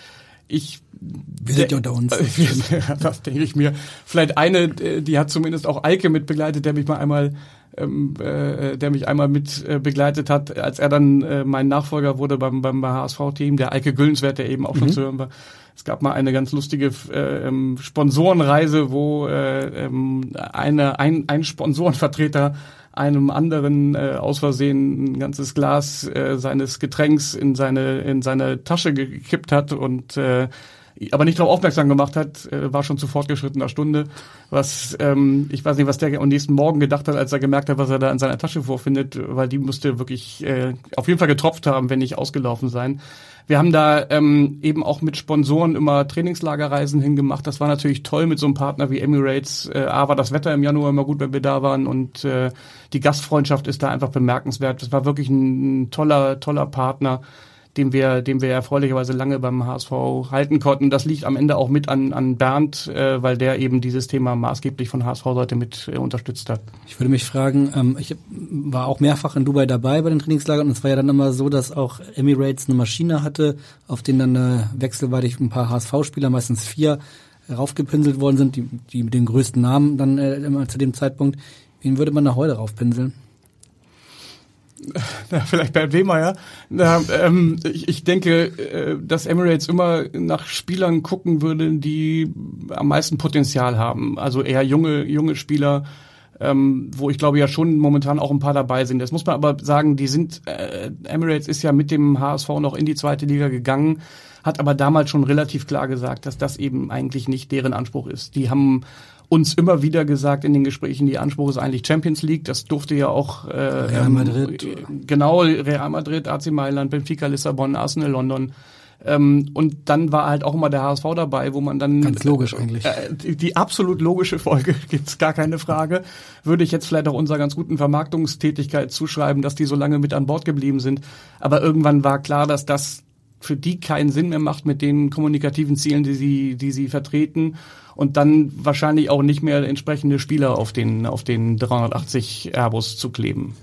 Ich wir sind ja unter uns. das denke ich mir. Vielleicht eine, äh, die hat zumindest auch Eike mit begleitet, der mich mal einmal, ähm, äh, der mich einmal mit äh, begleitet hat, als er dann äh, mein Nachfolger wurde beim, beim HSV-Team, der Eike Güllenswert, der eben auch schon mhm. zu hören war. Es gab mal eine ganz lustige äh, ähm, Sponsorenreise, wo äh, ähm, eine, ein, ein Sponsorenvertreter einem anderen äh, aus Versehen ein ganzes Glas äh, seines Getränks in seine in seine Tasche gekippt hat und äh, aber nicht darauf aufmerksam gemacht hat, äh, war schon zu fortgeschrittener Stunde. Was ähm, ich weiß nicht, was der am nächsten Morgen gedacht hat, als er gemerkt hat, was er da in seiner Tasche vorfindet, weil die musste wirklich äh, auf jeden Fall getropft haben, wenn nicht ausgelaufen sein. Wir haben da ähm, eben auch mit Sponsoren immer Trainingslagerreisen hingemacht. Das war natürlich toll mit so einem Partner wie Emirates. Äh, A war das Wetter im Januar immer gut, wenn wir da waren und äh, die Gastfreundschaft ist da einfach bemerkenswert. Das war wirklich ein, ein toller, toller Partner den wir, den wir erfreulicherweise lange beim HSV halten konnten. Das liegt am Ende auch mit an, an Bernd, äh, weil der eben dieses Thema maßgeblich von HSV-Seite mit äh, unterstützt hat. Ich würde mich fragen, ähm, ich war auch mehrfach in Dubai dabei bei den Trainingslagern und es war ja dann immer so, dass auch Emirates eine Maschine hatte, auf denen dann äh, wechselweitig ein paar HSV-Spieler, meistens vier, raufgepinselt worden sind, die, die mit den größten Namen dann äh, immer zu dem Zeitpunkt. Wen würde man da heute raufpinseln? Na, vielleicht Bernd Wehmeier. Na, ähm, ich, ich denke, äh, dass Emirates immer nach Spielern gucken würde, die am meisten Potenzial haben. Also eher junge, junge Spieler, ähm, wo ich glaube ja schon momentan auch ein paar dabei sind. Das muss man aber sagen, die sind, äh, Emirates ist ja mit dem HSV noch in die zweite Liga gegangen, hat aber damals schon relativ klar gesagt, dass das eben eigentlich nicht deren Anspruch ist. Die haben uns immer wieder gesagt in den Gesprächen, die Anspruch ist eigentlich Champions League. Das durfte ja auch äh, Real Madrid. Äh, genau, Real Madrid, AC Mailand, Benfica, Lissabon, Arsenal, London. Ähm, und dann war halt auch immer der HSV dabei, wo man dann ganz logisch eigentlich äh, die, die, absolut logische Folge gibt's gar keine Frage. Würde ich jetzt vielleicht auch unserer ganz guten Vermarktungstätigkeit zuschreiben, dass die so lange mit an Bord geblieben sind. Aber irgendwann war klar, dass das für die keinen Sinn mehr macht mit den kommunikativen Zielen, die sie, die sie vertreten und dann wahrscheinlich auch nicht mehr entsprechende Spieler auf den, auf den 380 Airbus zu kleben.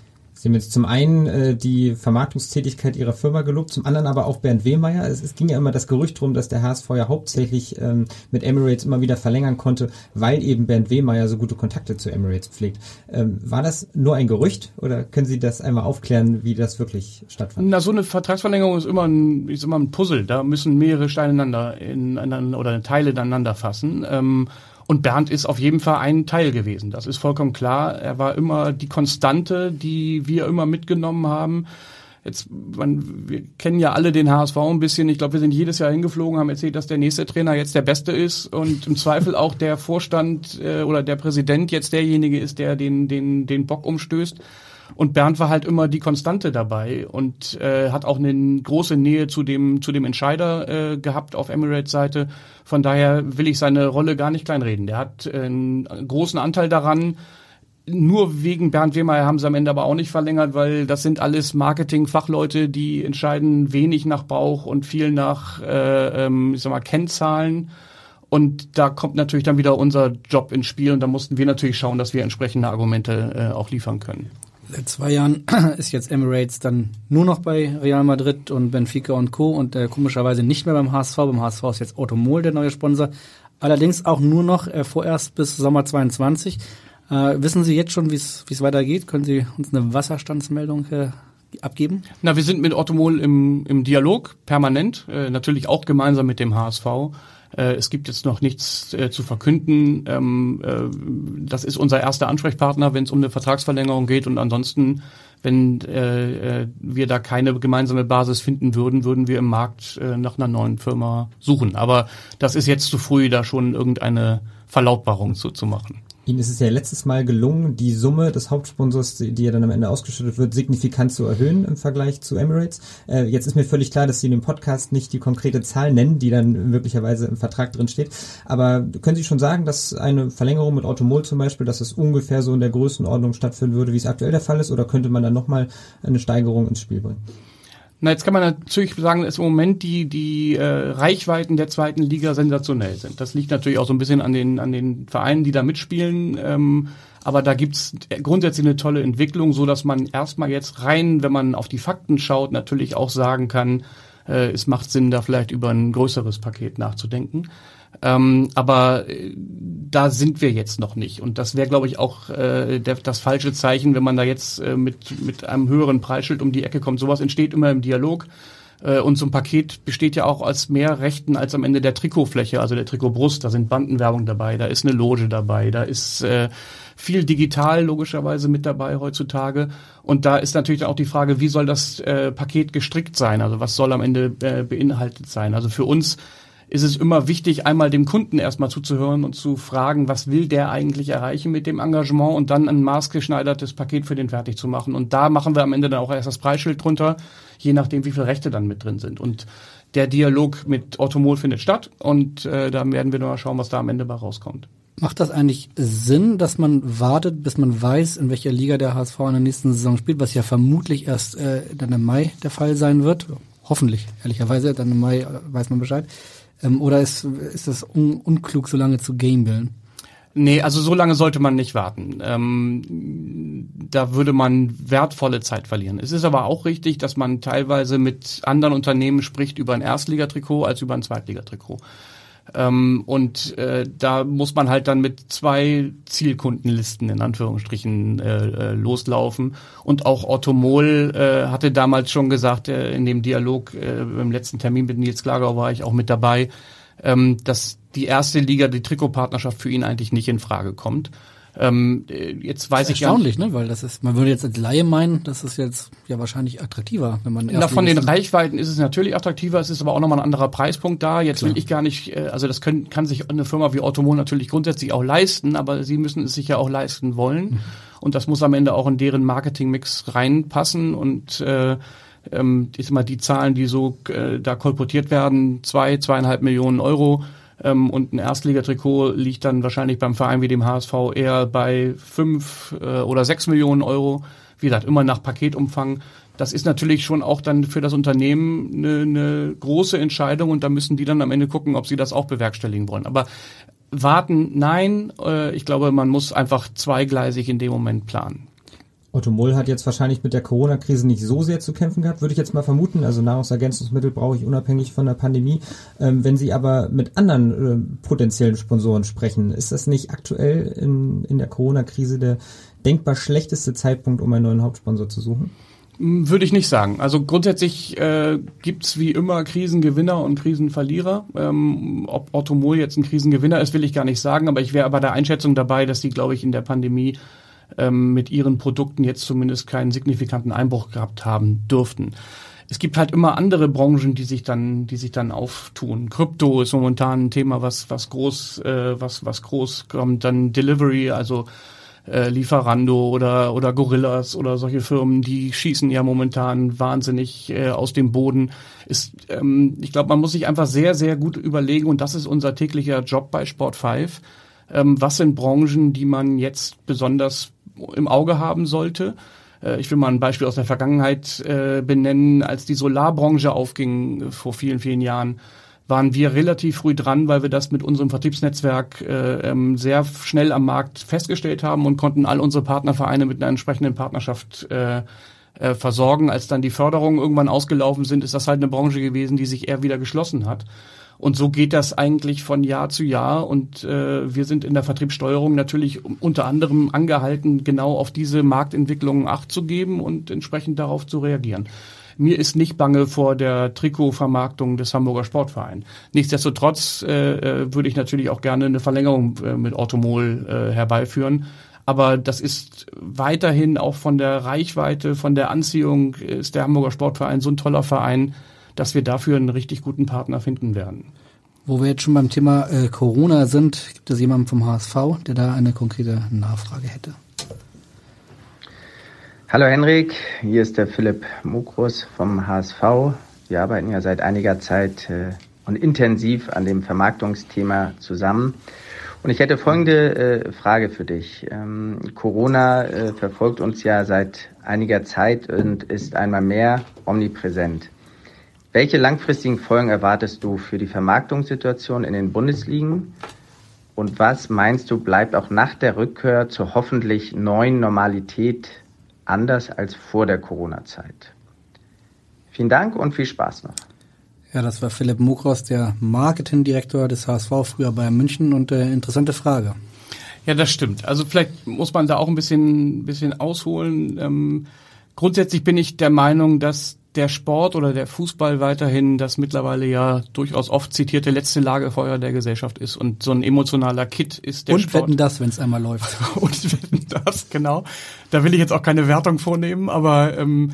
Sie haben jetzt zum einen äh, die Vermarktungstätigkeit Ihrer Firma gelobt, zum anderen aber auch Bernd Wehmeier. Es, es ging ja immer das Gerücht drum, dass der HSV ja hauptsächlich ähm, mit Emirates immer wieder verlängern konnte, weil eben Bernd Wehmeier so gute Kontakte zu Emirates pflegt. Ähm, war das nur ein Gerücht oder können Sie das einmal aufklären, wie das wirklich stattfand? Na, so eine Vertragsverlängerung ist immer ein, ist immer ein Puzzle. Da müssen mehrere Steine ineinander, ineinander oder Teile ineinander fassen. Ähm, und Bernd ist auf jeden Fall ein Teil gewesen. Das ist vollkommen klar. Er war immer die Konstante, die wir immer mitgenommen haben. Jetzt, man, wir kennen ja alle den HSV ein bisschen. Ich glaube, wir sind jedes Jahr hingeflogen, haben erzählt, dass der nächste Trainer jetzt der Beste ist und im Zweifel auch der Vorstand äh, oder der Präsident jetzt derjenige ist, der den den den Bock umstößt. Und Bernd war halt immer die Konstante dabei und äh, hat auch eine große Nähe zu dem, zu dem Entscheider äh, gehabt auf Emirates Seite. Von daher will ich seine Rolle gar nicht kleinreden. Der hat äh, einen großen Anteil daran. Nur wegen Bernd Wehmeier haben sie am Ende aber auch nicht verlängert, weil das sind alles Marketing-Fachleute, die entscheiden wenig nach Bauch und viel nach, äh, ähm, ich sag mal, Kennzahlen. Und da kommt natürlich dann wieder unser Job ins Spiel und da mussten wir natürlich schauen, dass wir entsprechende Argumente äh, auch liefern können. Seit zwei Jahren ist jetzt Emirates dann nur noch bei Real Madrid und Benfica und Co. und äh, komischerweise nicht mehr beim HSV. Beim HSV ist jetzt Automol der neue Sponsor. Allerdings auch nur noch äh, vorerst bis Sommer 22. Äh, wissen Sie jetzt schon, wie es weitergeht? Können Sie uns eine Wasserstandsmeldung äh, abgeben? Na, wir sind mit Automol im, im Dialog permanent, äh, natürlich auch gemeinsam mit dem HSV. Äh, es gibt jetzt noch nichts äh, zu verkünden. Ähm, äh, das ist unser erster Ansprechpartner, wenn es um eine Vertragsverlängerung geht. Und ansonsten, wenn wir da keine gemeinsame Basis finden würden, würden wir im Markt nach einer neuen Firma suchen. Aber das ist jetzt zu früh, da schon irgendeine Verlautbarung zu, zu machen. Ihnen ist es ja letztes Mal gelungen, die Summe des Hauptsponsors, die ja dann am Ende ausgeschüttet wird, signifikant zu erhöhen im Vergleich zu Emirates. Äh, jetzt ist mir völlig klar, dass Sie in dem Podcast nicht die konkrete Zahl nennen, die dann möglicherweise im Vertrag drin steht. Aber können Sie schon sagen, dass eine Verlängerung mit Automol zum Beispiel, dass es ungefähr so in der Größenordnung stattfinden würde, wie es aktuell der Fall ist? Oder könnte man dann nochmal eine Steigerung ins Spiel bringen? Na, jetzt kann man natürlich sagen, dass im Moment die, die äh, Reichweiten der zweiten Liga sensationell sind. Das liegt natürlich auch so ein bisschen an den, an den Vereinen, die da mitspielen. Ähm, aber da gibt's grundsätzlich eine tolle Entwicklung, so dass man erstmal jetzt rein, wenn man auf die Fakten schaut, natürlich auch sagen kann, äh, es macht Sinn, da vielleicht über ein größeres Paket nachzudenken. Ähm, aber äh, da sind wir jetzt noch nicht. Und das wäre, glaube ich, auch äh, der, das falsche Zeichen, wenn man da jetzt äh, mit, mit einem höheren Preisschild um die Ecke kommt. Sowas entsteht immer im Dialog. Äh, und so ein Paket besteht ja auch aus mehr Rechten als am Ende der Trikotfläche, also der Trikotbrust. Da sind Bandenwerbung dabei, da ist eine Loge dabei, da ist äh, viel digital logischerweise mit dabei heutzutage. Und da ist natürlich auch die Frage, wie soll das äh, Paket gestrickt sein? Also was soll am Ende äh, beinhaltet sein? Also für uns ist es immer wichtig, einmal dem Kunden erstmal zuzuhören und zu fragen, was will der eigentlich erreichen mit dem Engagement und dann ein maßgeschneidertes Paket für den fertig zu machen. Und da machen wir am Ende dann auch erst das Preisschild drunter, je nachdem, wie viele Rechte dann mit drin sind. Und der Dialog mit Automol findet statt und äh, da werden wir mal schauen, was da am Ende bei rauskommt. Macht das eigentlich Sinn, dass man wartet, bis man weiß, in welcher Liga der HSV in der nächsten Saison spielt, was ja vermutlich erst äh, dann im Mai der Fall sein wird? Hoffentlich, ehrlicherweise, dann im Mai äh, weiß man Bescheid. Ähm, oder ist, ist das un, unklug, so lange zu gambeln? Nee, also so lange sollte man nicht warten. Ähm, da würde man wertvolle Zeit verlieren. Es ist aber auch richtig, dass man teilweise mit anderen Unternehmen spricht über ein Erstligatrikot als über ein Zweitligatrikot. Ähm, und äh, da muss man halt dann mit zwei Zielkundenlisten in Anführungsstrichen äh, äh, loslaufen. Und auch Ottomol äh, hatte damals schon gesagt, äh, in dem Dialog äh, im letzten Termin mit Nils Klagau war ich auch mit dabei, ähm, dass die erste Liga, die Trikotpartnerschaft für ihn eigentlich nicht in Frage kommt. Ähm, jetzt weiß ich erstaunlich, ne? Weil das ist, man würde jetzt als Laie meinen, das ist jetzt ja wahrscheinlich attraktiver, wenn man Na, von den Reichweiten ist es natürlich attraktiver, es ist aber auch nochmal ein anderer Preispunkt da. Jetzt Klar. will ich gar nicht, äh, also das können, kann sich eine Firma wie Ottomon natürlich grundsätzlich auch leisten, aber sie müssen es sich ja auch leisten wollen. Mhm. Und das muss am Ende auch in deren Marketingmix reinpassen und äh, ähm, ist immer die Zahlen, die so äh, da kolportiert werden, zwei, zweieinhalb Millionen Euro ähm, und ein Erstligatrikot liegt dann wahrscheinlich beim Verein wie dem HSV eher bei fünf äh, oder sechs Millionen Euro. Wie gesagt, immer nach Paketumfang. Das ist natürlich schon auch dann für das Unternehmen eine, eine große Entscheidung und da müssen die dann am Ende gucken, ob sie das auch bewerkstelligen wollen. Aber warten, nein. Äh, ich glaube, man muss einfach zweigleisig in dem Moment planen. Otto Moll hat jetzt wahrscheinlich mit der Corona-Krise nicht so sehr zu kämpfen gehabt, würde ich jetzt mal vermuten. Also Nahrungsergänzungsmittel brauche ich unabhängig von der Pandemie. Ähm, wenn Sie aber mit anderen äh, potenziellen Sponsoren sprechen, ist das nicht aktuell in, in der Corona-Krise der denkbar schlechteste Zeitpunkt, um einen neuen Hauptsponsor zu suchen? Hm, würde ich nicht sagen. Also grundsätzlich äh, gibt wie immer Krisengewinner und Krisenverlierer. Ähm, ob Otto Moll jetzt ein Krisengewinner ist, will ich gar nicht sagen, aber ich wäre bei der Einschätzung dabei, dass die, glaube ich, in der Pandemie ähm, mit ihren Produkten jetzt zumindest keinen signifikanten Einbruch gehabt haben dürften. Es gibt halt immer andere Branchen, die sich dann, die sich dann auftun. Krypto ist momentan ein Thema, was was groß, äh, was was groß kommt. Dann Delivery, also äh, Lieferando oder oder Gorillas oder solche Firmen, die schießen ja momentan wahnsinnig äh, aus dem Boden. Ist, ähm, ich glaube, man muss sich einfach sehr sehr gut überlegen und das ist unser täglicher Job bei Sport 5. Ähm, was sind Branchen, die man jetzt besonders im Auge haben sollte. Äh, ich will mal ein Beispiel aus der Vergangenheit äh, benennen. Als die Solarbranche aufging äh, vor vielen, vielen Jahren, waren wir relativ früh dran, weil wir das mit unserem Vertriebsnetzwerk äh, ähm, sehr schnell am Markt festgestellt haben und konnten all unsere Partnervereine mit einer entsprechenden Partnerschaft versorgen. Als dann die Förderungen irgendwann ausgelaufen sind, ist das halt eine Branche gewesen, die sich eher wieder geschlossen hat. Und so geht das eigentlich von Jahr zu Jahr. Und äh, wir sind in der Vertriebssteuerung natürlich unter anderem angehalten, genau auf diese Marktentwicklungen Acht zu geben und entsprechend darauf zu reagieren. Mir ist nicht bange vor der Trikotvermarktung des Hamburger Sportvereins. Nichtsdestotrotz äh, äh, würde ich natürlich auch gerne eine Verlängerung äh, mit Automol äh, herbeiführen. Aber das ist weiterhin auch von der Reichweite, von der Anziehung ist der Hamburger Sportverein so ein toller Verein, dass wir dafür einen richtig guten Partner finden werden. Wo wir jetzt schon beim Thema äh, Corona sind, gibt es jemanden vom HSV, der da eine konkrete Nachfrage hätte. Hallo Henrik, hier ist der Philipp Mukrus vom HSV. Wir arbeiten ja seit einiger Zeit äh, und intensiv an dem Vermarktungsthema zusammen. Und ich hätte folgende äh, Frage für dich. Ähm, Corona äh, verfolgt uns ja seit einiger Zeit und ist einmal mehr omnipräsent. Welche langfristigen Folgen erwartest du für die Vermarktungssituation in den Bundesligen? Und was meinst du, bleibt auch nach der Rückkehr zur hoffentlich neuen Normalität anders als vor der Corona-Zeit? Vielen Dank und viel Spaß noch. Ja, das war Philipp Mukros, der Marketingdirektor des HSV, früher bei München. Und äh, interessante Frage. Ja, das stimmt. Also vielleicht muss man da auch ein bisschen, bisschen ausholen. Ähm, grundsätzlich bin ich der Meinung, dass der Sport oder der Fußball weiterhin das mittlerweile ja durchaus oft zitierte letzte Lagerfeuer der Gesellschaft ist und so ein emotionaler Kit ist der und Sport. Und wetten das, wenn es einmal läuft. und wetten das, genau. Da will ich jetzt auch keine Wertung vornehmen, aber ähm,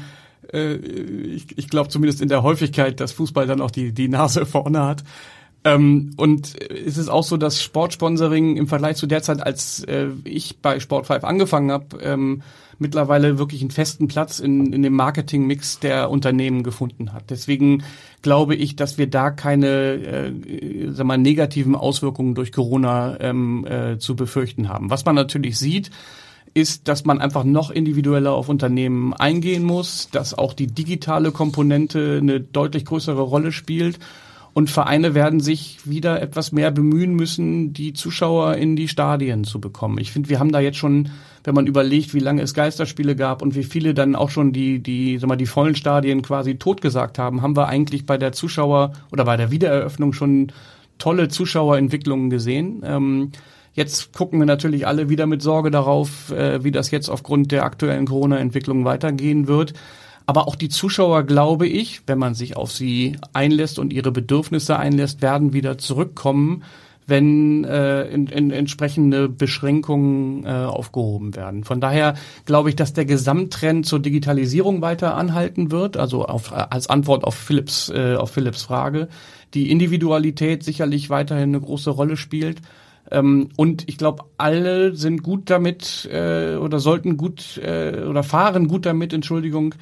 äh, ich, ich glaube zumindest in der Häufigkeit, dass Fußball dann auch die, die Nase vorne hat. Ähm, und es ist auch so, dass Sportsponsoring im Vergleich zu der Zeit, als äh, ich bei Sport 5 angefangen habe, ähm, mittlerweile wirklich einen festen Platz in, in dem Marketingmix der Unternehmen gefunden hat. Deswegen glaube ich, dass wir da keine äh, sag mal, negativen Auswirkungen durch Corona ähm, äh, zu befürchten haben. Was man natürlich sieht, ist, dass man einfach noch individueller auf Unternehmen eingehen muss, dass auch die digitale Komponente eine deutlich größere Rolle spielt und Vereine werden sich wieder etwas mehr bemühen müssen, die Zuschauer in die Stadien zu bekommen. Ich finde, wir haben da jetzt schon, wenn man überlegt, wie lange es Geisterspiele gab und wie viele dann auch schon die, die, sag mal, die vollen Stadien quasi totgesagt haben, haben wir eigentlich bei der Zuschauer oder bei der Wiedereröffnung schon tolle Zuschauerentwicklungen gesehen. Ähm, Jetzt gucken wir natürlich alle wieder mit Sorge darauf, äh, wie das jetzt aufgrund der aktuellen Corona-Entwicklung weitergehen wird. Aber auch die Zuschauer, glaube ich, wenn man sich auf sie einlässt und ihre Bedürfnisse einlässt, werden wieder zurückkommen, wenn äh, in, in, entsprechende Beschränkungen äh, aufgehoben werden. Von daher glaube ich, dass der Gesamttrend zur Digitalisierung weiter anhalten wird, also auf, als Antwort auf Philips, äh, auf Philips Frage. Die Individualität sicherlich weiterhin eine große Rolle spielt. Ähm, und ich glaube, alle sind gut damit äh, oder sollten gut äh, oder fahren gut damit, Entschuldigung,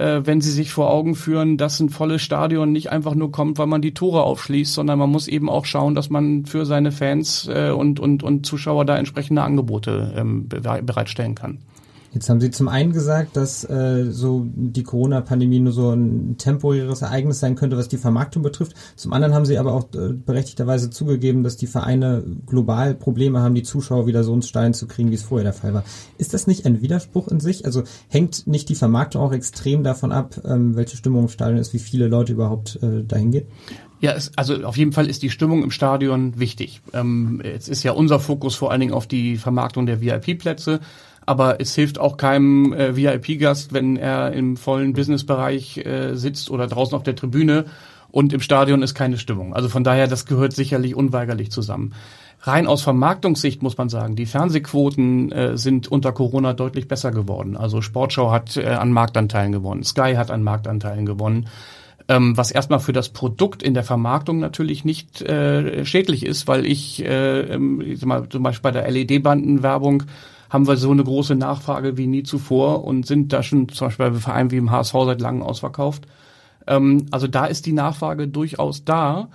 äh, wenn sie sich vor Augen führen, dass ein volles Stadion nicht einfach nur kommt, weil man die Tore aufschließt, sondern man muss eben auch schauen, dass man für seine Fans äh, und, und, und Zuschauer da entsprechende Angebote ähm, bereitstellen kann. Jetzt haben Sie zum einen gesagt, dass äh, so die Corona-Pandemie nur so ein temporäres Ereignis sein könnte, was die Vermarktung betrifft. Zum anderen haben Sie aber auch äh, berechtigterweise zugegeben, dass die Vereine global Probleme haben, die Zuschauer wieder so ins Stein zu kriegen, wie es vorher der Fall war. Ist das nicht ein Widerspruch in sich? Also hängt nicht die Vermarktung auch extrem davon ab, ähm, welche Stimmung im Stadion ist, wie viele Leute überhaupt äh, dahin gehen? Ja, es, also auf jeden Fall ist die Stimmung im Stadion wichtig. Ähm, jetzt ist ja unser Fokus vor allen Dingen auf die Vermarktung der VIP-Plätze aber es hilft auch keinem äh, VIP-Gast, wenn er im vollen Businessbereich äh, sitzt oder draußen auf der Tribüne und im Stadion ist keine Stimmung. Also von daher, das gehört sicherlich unweigerlich zusammen. Rein aus Vermarktungssicht muss man sagen, die Fernsehquoten äh, sind unter Corona deutlich besser geworden. Also Sportschau hat äh, an Marktanteilen gewonnen, Sky hat an Marktanteilen gewonnen ähm, was erstmal für das Produkt in der Vermarktung natürlich nicht äh, schädlich ist, weil ich, äh, ähm, zum Beispiel bei der LED-Bandenwerbung haben wir so eine große Nachfrage wie nie zuvor und sind da schon zum Beispiel bei Vereinen wie im HSV seit langem ausverkauft. Ähm, also da ist die Nachfrage durchaus da.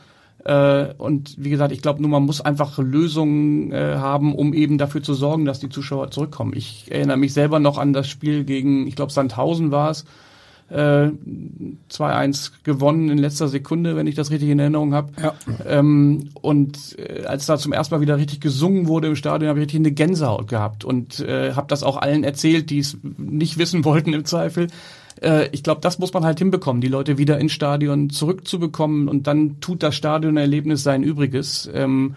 Äh, und wie gesagt, ich glaube nur, man muss einfach Lösungen äh, haben, um eben dafür zu sorgen, dass die Zuschauer zurückkommen. Ich erinnere mich selber noch an das Spiel gegen, ich glaube, Sandhausen war es, äh, 2-1 gewonnen in letzter Sekunde, wenn ich das richtig in Erinnerung habe. Ja. Ähm, und äh, als da zum ersten Mal wieder richtig gesungen wurde im Stadion, habe ich richtig eine Gänsehaut gehabt und äh, habe das auch allen erzählt, die es nicht wissen wollten im Zweifel. Äh, ich glaube, das muss man halt hinbekommen, die Leute wieder ins Stadion zurückzubekommen und dann tut das Stadionerlebnis sein Übriges. Ähm,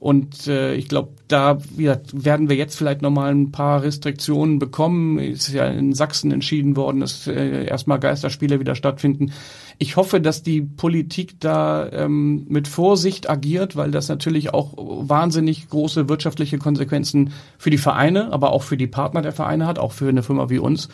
und äh, ich glaube, da werden wir jetzt vielleicht nochmal ein paar Restriktionen bekommen. Ist ja in Sachsen entschieden worden, dass äh, erstmal Geisterspiele wieder stattfinden. Ich hoffe, dass die Politik da ähm, mit Vorsicht agiert, weil das natürlich auch wahnsinnig große wirtschaftliche Konsequenzen für die Vereine, aber auch für die Partner der Vereine hat, auch für eine Firma wie uns.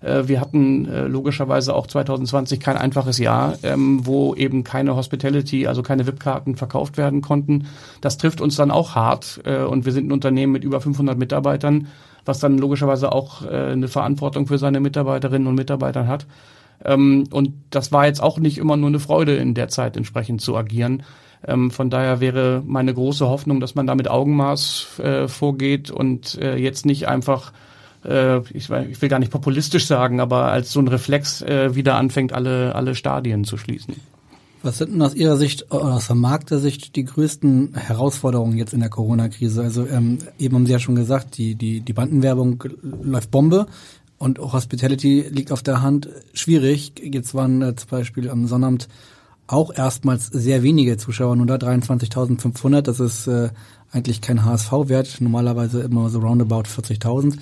Äh, wir hatten äh, logischerweise auch 2020 kein einfaches Jahr, ähm, wo eben keine Hospitality, also keine VIP-Karten verkauft werden konnten. Das trifft uns dann auch hart äh, und wir sind ein Unternehmen mit über 500 Mitarbeitern, was dann logischerweise auch eine Verantwortung für seine Mitarbeiterinnen und Mitarbeiter hat. Ähm, und das war jetzt auch nicht immer nur eine Freude in der Zeit entsprechend zu agieren. Ähm, von daher wäre meine große Hoffnung, dass man da mit Augenmaß vorgeht und jetzt nicht einfach ich, ich, will gar nicht populistisch sagen, aber als so ein Reflex äh, wieder anfängt, alle, alle Stadien zu schließen. Was sind denn aus Ihrer Sicht, aus der Sicht, die größten Herausforderungen jetzt in der Corona-Krise? Also ähm, eben haben Sie ja schon gesagt, die, die, die Bandenwerbung läuft Bombe und Hospitality liegt auf der Hand. Schwierig. Jetzt waren äh, zum Beispiel am Sonnabend auch erstmals sehr wenige Zuschauer, nur da 23.500. Das ist äh, eigentlich kein HSV-Wert, normalerweise immer so roundabout 40.000.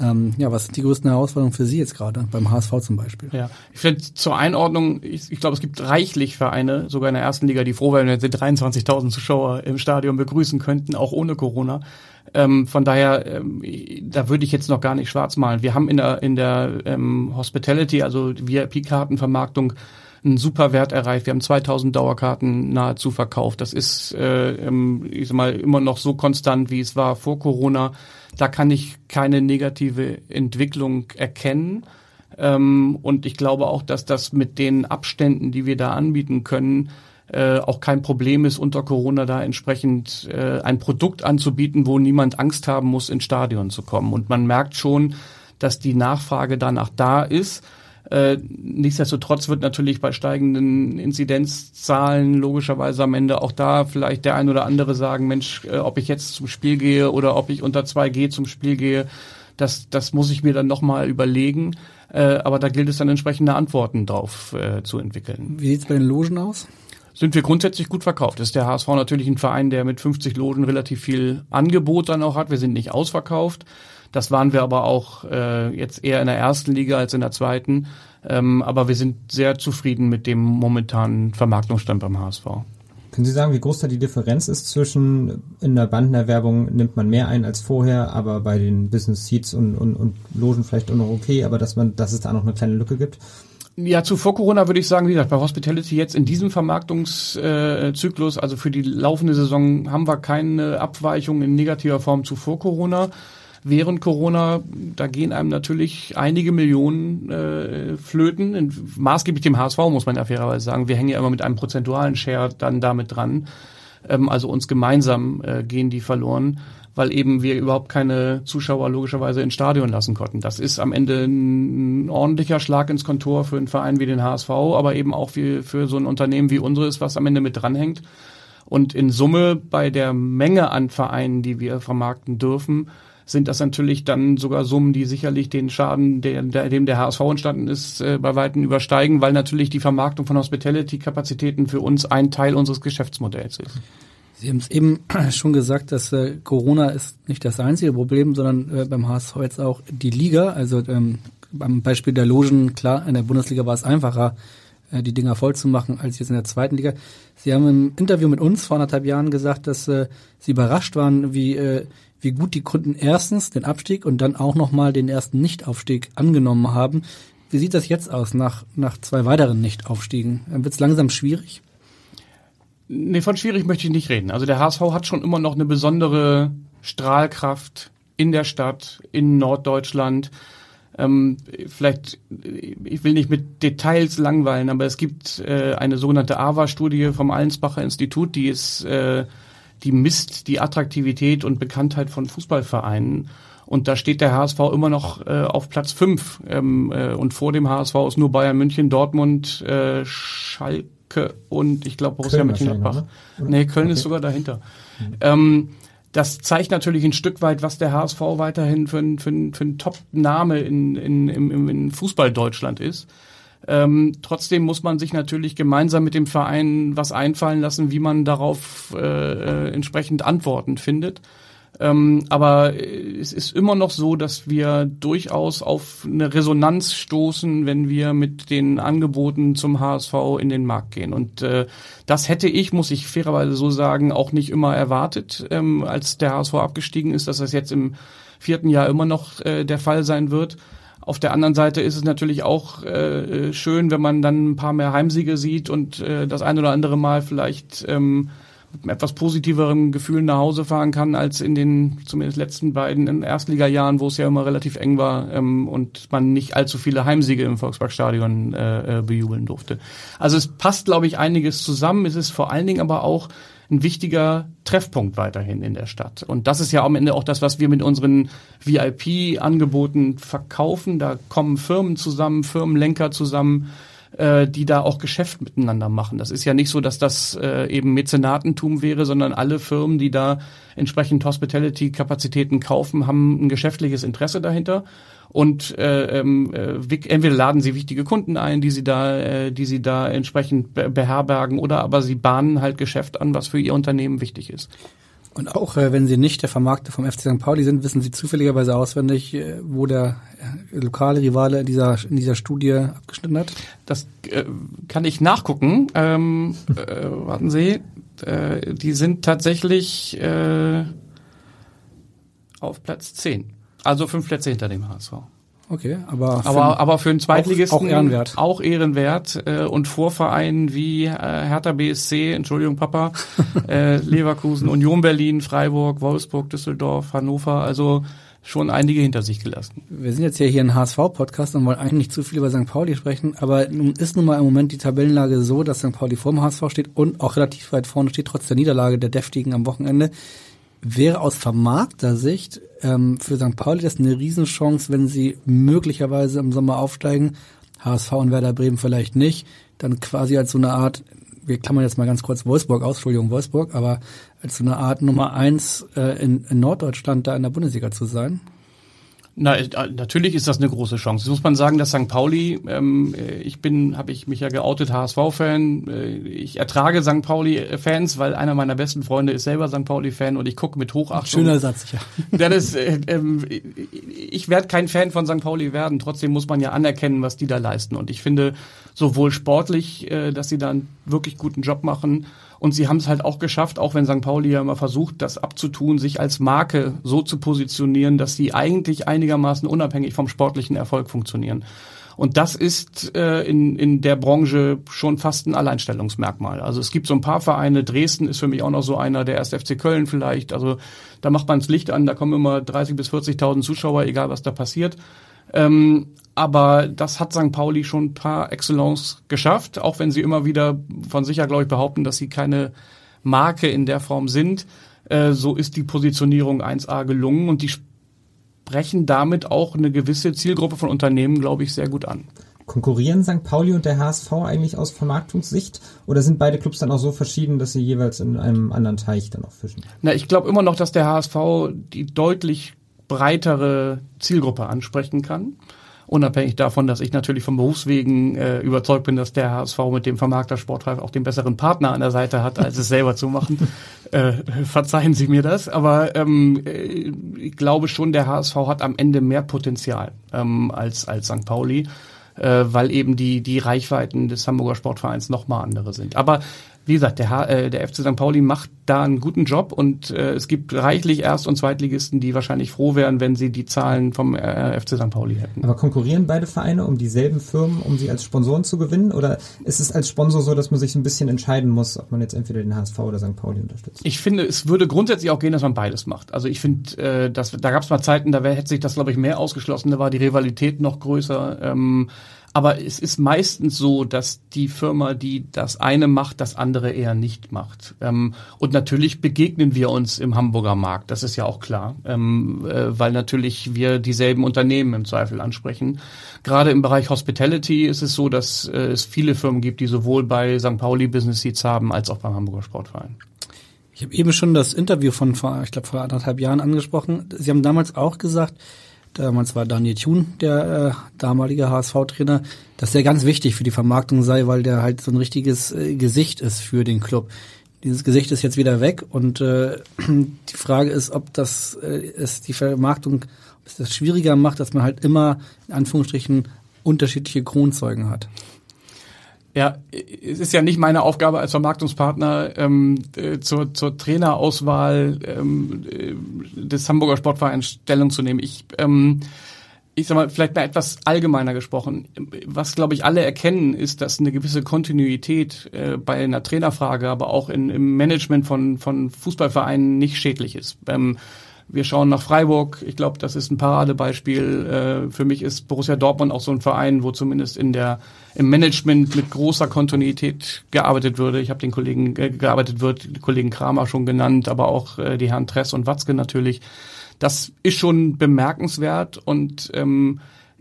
Ähm, ja, was sind die größten Herausforderungen für Sie jetzt gerade, beim HSV zum Beispiel? Ja, ich finde zur Einordnung, ich, ich glaube, es gibt reichlich Vereine, sogar in der ersten Liga, die froh wären, wenn sie 23.000 Zuschauer im Stadion begrüßen könnten, auch ohne Corona. Ähm, von daher, ähm, da würde ich jetzt noch gar nicht schwarz malen. Wir haben in der, in der ähm, Hospitality, also VIP-Kartenvermarktung, einen super Wert erreicht. Wir haben 2000 Dauerkarten nahezu verkauft. Das ist, äh, ich sag mal, immer noch so konstant, wie es war vor Corona. Da kann ich keine negative Entwicklung erkennen. Ähm, und ich glaube auch, dass das mit den Abständen, die wir da anbieten können, äh, auch kein Problem ist, unter Corona da entsprechend äh, ein Produkt anzubieten, wo niemand Angst haben muss, ins Stadion zu kommen. Und man merkt schon, dass die Nachfrage danach da ist. Äh, nichtsdestotrotz wird natürlich bei steigenden Inzidenzzahlen logischerweise am Ende auch da vielleicht der ein oder andere sagen, Mensch, äh, ob ich jetzt zum Spiel gehe oder ob ich unter 2G zum Spiel gehe, das, das muss ich mir dann nochmal überlegen. Äh, aber da gilt es dann entsprechende Antworten drauf äh, zu entwickeln. Wie sieht's bei den Logen aus? sind wir grundsätzlich gut verkauft. Ist der HSV natürlich ein Verein, der mit 50 Logen relativ viel Angebot dann auch hat. Wir sind nicht ausverkauft. Das waren wir aber auch äh, jetzt eher in der ersten Liga als in der zweiten. Ähm, aber wir sind sehr zufrieden mit dem momentanen Vermarktungsstand beim HSV. Können Sie sagen, wie groß da die Differenz ist zwischen in der Bandenerwerbung nimmt man mehr ein als vorher, aber bei den Business Seats und, und, und Logen vielleicht auch noch okay, aber dass man, dass es da noch eine kleine Lücke gibt? Ja, zu vor Corona würde ich sagen, wie gesagt, bei Hospitality jetzt in diesem Vermarktungszyklus, also für die laufende Saison, haben wir keine Abweichung in negativer Form zu vor Corona während Corona, da gehen einem natürlich einige Millionen äh, flöten, in, maßgeblich dem HSV muss man ja fairerweise sagen. Wir hängen ja immer mit einem prozentualen Share dann damit dran. Ähm, also uns gemeinsam äh, gehen die verloren, weil eben wir überhaupt keine Zuschauer logischerweise ins Stadion lassen konnten. Das ist am Ende ein, ordentlicher Schlag ins Kontor für einen Verein wie den HSV, aber eben auch für, für so ein Unternehmen wie unseres, was am Ende mit dranhängt. Und in Summe bei der Menge an Vereinen, die wir vermarkten dürfen, sind das natürlich dann sogar Summen, die sicherlich den Schaden, der, der, dem der HSV entstanden ist, äh, bei Weitem übersteigen, weil natürlich die Vermarktung von Hospitality-Kapazitäten für uns ein Teil unseres Geschäftsmodells ist. Sie haben es eben schon gesagt, dass äh, Corona ist nicht das einzige Problem, sondern äh, beim HSV jetzt auch die Liga. Also ähm, beim Beispiel der Logen, klar, in der Bundesliga war es einfacher, äh, die Dinger voll zu machen, als jetzt in der zweiten Liga. Sie haben im Interview mit uns vor anderthalb Jahren gesagt, dass äh, Sie überrascht waren, wie äh, wie gut die Kunden erstens den Abstieg und dann auch nochmal den ersten Nichtaufstieg angenommen haben. Wie sieht das jetzt aus nach, nach zwei weiteren Nichtaufstiegen? Wird es langsam schwierig? Nee, von schwierig möchte ich nicht reden. Also der HSV hat schon immer noch eine besondere Strahlkraft in der Stadt, in Norddeutschland. Ähm, vielleicht, ich will nicht mit Details langweilen, aber es gibt äh, eine sogenannte AVA-Studie vom Allensbacher Institut, die ist äh, die misst die Attraktivität und Bekanntheit von Fußballvereinen. Und da steht der HSV immer noch äh, auf Platz fünf ähm, äh, Und vor dem HSV ist nur Bayern München, Dortmund, äh, Schalke und ich glaube Borussia Mönchengladbach. Ne? Nee, Köln okay. ist sogar dahinter. Mhm. Ähm, das zeigt natürlich ein Stück weit, was der HSV weiterhin für ein, für ein, für ein Top-Name in, in, in, in Fußball Deutschland ist. Ähm, trotzdem muss man sich natürlich gemeinsam mit dem Verein was einfallen lassen, wie man darauf äh, äh, entsprechend Antworten findet. Ähm, aber es ist immer noch so, dass wir durchaus auf eine Resonanz stoßen, wenn wir mit den Angeboten zum HSV in den Markt gehen. Und äh, das hätte ich, muss ich fairerweise so sagen, auch nicht immer erwartet, ähm, als der HSV abgestiegen ist, dass das jetzt im vierten Jahr immer noch äh, der Fall sein wird. Auf der anderen Seite ist es natürlich auch äh, schön, wenn man dann ein paar mehr Heimsiege sieht und äh, das ein oder andere Mal vielleicht ähm, etwas positiveren Gefühl nach Hause fahren kann als in den zumindest letzten beiden Erstligajahren, wo es ja immer relativ eng war ähm, und man nicht allzu viele Heimsiege im Volksparkstadion äh, äh, bejubeln durfte. Also es passt, glaube ich, einiges zusammen. Es ist vor allen Dingen aber auch ein wichtiger Treffpunkt weiterhin in der Stadt. Und das ist ja am Ende auch das, was wir mit unseren VIP-Angeboten verkaufen. Da kommen Firmen zusammen, Firmenlenker zusammen, äh, die da auch Geschäft miteinander machen. Das ist ja nicht so, dass das äh, eben Mäzenatentum wäre, sondern alle Firmen, die da entsprechend Hospitality-Kapazitäten kaufen, haben ein geschäftliches Interesse dahinter und äh, ähm, äh, entweder laden sie wichtige Kunden ein, die sie da, äh, die sie da entsprechend beherbergen, oder aber sie bahnen halt Geschäft an, was für ihr Unternehmen wichtig ist. Und auch äh, wenn Sie nicht der Vermarkter vom FC St. Pauli sind, wissen Sie zufälligerweise auswendig, äh, wo der äh, lokale Rivale in dieser, in dieser Studie abgeschnitten hat? Das äh, kann ich nachgucken. Ähm, äh, warten Sie, äh, die sind tatsächlich auf Platz 10. Also fünf Plätze hinter dem HSV. Okay, aber aber aber für einen Zweitligisten auch, auch ehrenwert. Auch ehrenwert äh, und Vorvereinen wie äh, Hertha BSC, Entschuldigung Papa, äh, Leverkusen, Union Berlin, Freiburg, Wolfsburg, Düsseldorf, Hannover, also schon einige hinter sich gelassen. Wir sind jetzt ja hier ein HSV-Podcast und wollen eigentlich nicht zu viel über St. Pauli sprechen, aber nun ist nun mal im Moment die Tabellenlage so, dass St. Pauli vor dem HSV steht und auch relativ weit vorne steht, trotz der Niederlage der Deftigen am Wochenende wäre aus vermarkter Sicht ähm, für St. Pauli das eine Riesenchance, wenn sie möglicherweise im Sommer aufsteigen. HSV und Werder Bremen vielleicht nicht. Dann quasi als so eine Art, wir klammern jetzt mal ganz kurz Wolfsburg aus, Entschuldigung, Wolfsburg, aber als so eine Art Nummer eins äh, in, in Norddeutschland da in der Bundesliga zu sein. Na, äh, natürlich ist das eine große Chance. Jetzt muss man sagen, dass St. Pauli, ähm, äh, ich bin, habe ich mich ja geoutet, HSV-Fan. Äh, ich ertrage St. Pauli-Fans, weil einer meiner besten Freunde ist selber St. Pauli-Fan und ich gucke mit Hochachtung. Schöner Satz, ja. ja das, äh, äh, ich werde kein Fan von St. Pauli werden. Trotzdem muss man ja anerkennen, was die da leisten. Und ich finde sowohl sportlich, äh, dass sie da einen wirklich guten Job machen, und sie haben es halt auch geschafft, auch wenn St. Pauli ja immer versucht, das abzutun, sich als Marke so zu positionieren, dass sie eigentlich einigermaßen unabhängig vom sportlichen Erfolg funktionieren. Und das ist äh, in, in der Branche schon fast ein Alleinstellungsmerkmal. Also es gibt so ein paar Vereine, Dresden ist für mich auch noch so einer, der erste FC Köln vielleicht. Also da macht man das Licht an, da kommen immer 30 bis 40.000 Zuschauer, egal was da passiert. Ähm, aber das hat St. Pauli schon par excellence geschafft, auch wenn sie immer wieder von sicher, glaube ich, behaupten, dass sie keine Marke in der Form sind. Äh, so ist die Positionierung 1A gelungen und die sprechen damit auch eine gewisse Zielgruppe von Unternehmen, glaube ich, sehr gut an. Konkurrieren St. Pauli und der HSV eigentlich aus Vermarktungssicht oder sind beide Clubs dann auch so verschieden, dass sie jeweils in einem anderen Teich dann auch fischen? Na, ich glaube immer noch, dass der HSV die deutlich breitere Zielgruppe ansprechen kann. Unabhängig davon, dass ich natürlich vom Berufswegen äh, überzeugt bin, dass der HSV mit dem Vermarkter Sportreif auch den besseren Partner an der Seite hat, als es selber zu machen. äh, verzeihen Sie mir das, aber ähm, äh, ich glaube schon, der HSV hat am Ende mehr Potenzial ähm, als als St. Pauli äh, weil eben die, die Reichweiten des Hamburger Sportvereins nochmal andere sind. Aber wie gesagt, der, H äh, der FC St. Pauli macht da einen guten Job und äh, es gibt reichlich Erst- und Zweitligisten, die wahrscheinlich froh wären, wenn sie die Zahlen vom äh, FC St. Pauli hätten. Aber konkurrieren beide Vereine um dieselben Firmen, um sie als Sponsoren zu gewinnen? Oder ist es als Sponsor so, dass man sich ein bisschen entscheiden muss, ob man jetzt entweder den HSV oder St. Pauli unterstützt? Ich finde, es würde grundsätzlich auch gehen, dass man beides macht. Also ich finde, äh, dass, da gab es mal Zeiten, da wär, hätte sich das, glaube ich, mehr ausgeschlossen, da war die Rivalität noch größer. Ähm, aber es ist meistens so, dass die Firma, die das eine macht, das andere eher nicht macht. Ähm, und natürlich begegnen wir uns im Hamburger Markt, das ist ja auch klar, ähm, äh, weil natürlich wir dieselben Unternehmen im Zweifel ansprechen. Gerade im Bereich Hospitality ist es so, dass äh, es viele Firmen gibt, die sowohl bei St. Pauli Business Seats haben, als auch beim Hamburger Sportverein. Ich habe eben schon das Interview von vor, ich glaube, vor anderthalb Jahren angesprochen. Sie haben damals auch gesagt, damals war Daniel Thun der äh, damalige HSV-Trainer, dass der ganz wichtig für die Vermarktung sei, weil der halt so ein richtiges äh, Gesicht ist für den Club. Dieses Gesicht ist jetzt wieder weg und äh, die Frage ist, ob das äh, es die Vermarktung ob es das schwieriger macht, dass man halt immer in Anführungsstrichen unterschiedliche Kronzeugen hat. Ja, es ist ja nicht meine Aufgabe als Vermarktungspartner ähm, äh, zur, zur Trainerauswahl ähm, äh, des Hamburger Sportvereins Stellung zu nehmen. Ich, ähm, ich sag mal, vielleicht mal etwas allgemeiner gesprochen. Was, glaube ich, alle erkennen, ist, dass eine gewisse Kontinuität äh, bei einer Trainerfrage, aber auch in, im Management von, von Fußballvereinen nicht schädlich ist. Ähm, wir schauen nach Freiburg. Ich glaube, das ist ein Paradebeispiel. Äh, für mich ist Borussia Dortmund auch so ein Verein, wo zumindest in der im Management mit großer Kontinuität gearbeitet würde. Ich habe den Kollegen äh, gearbeitet wird, Kollegen Kramer schon genannt, aber auch äh, die Herren Tress und Watzke natürlich. Das ist schon bemerkenswert und ähm,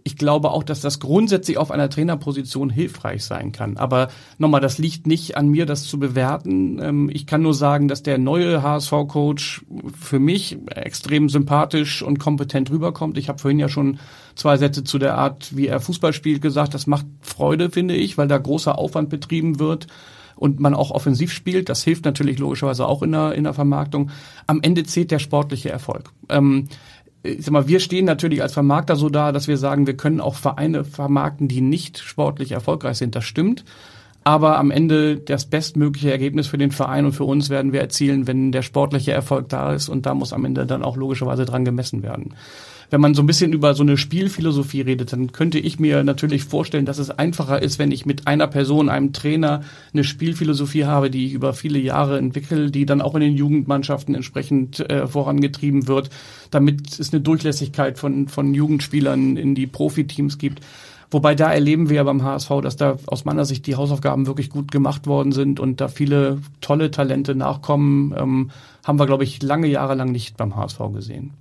ich glaube auch, dass das grundsätzlich auf einer Trainerposition hilfreich sein kann. Aber nochmal, das liegt nicht an mir, das zu bewerten. Ähm, ich kann nur sagen, dass der neue HSV-Coach für mich extrem sympathisch und kompetent rüberkommt. Ich habe vorhin ja schon zwei Sätze zu der Art, wie er Fußball spielt, gesagt. Das macht Freude, finde ich, weil da großer Aufwand betrieben wird und man auch offensiv spielt. Das hilft natürlich logischerweise auch in der, in der Vermarktung. Am Ende zählt der sportliche Erfolg. Ähm, ich sag mal, wir stehen natürlich als Vermarkter so da, dass wir sagen, wir können auch Vereine vermarkten, die nicht sportlich erfolgreich sind. Das stimmt. Aber am Ende das bestmögliche Ergebnis für den Verein und für uns werden wir erzielen, wenn der sportliche Erfolg da ist. Und da muss am Ende dann auch logischerweise dran gemessen werden wenn man so ein bisschen über so eine Spielphilosophie redet, dann könnte ich mir natürlich vorstellen, dass es einfacher ist, wenn ich mit einer Person, einem Trainer, eine Spielphilosophie habe, die ich über viele Jahre entwickle, die dann auch in den Jugendmannschaften entsprechend äh, vorangetrieben wird, damit es eine Durchlässigkeit von, von Jugendspielern in die Profiteams gibt. Wobei da erleben wir ja beim HSV, dass da aus meiner Sicht die Hausaufgaben wirklich gut gemacht worden sind und da viele tolle Talente nachkommen, ähm, haben wir, glaube ich, lange Jahre lang nicht beim HSV gesehen.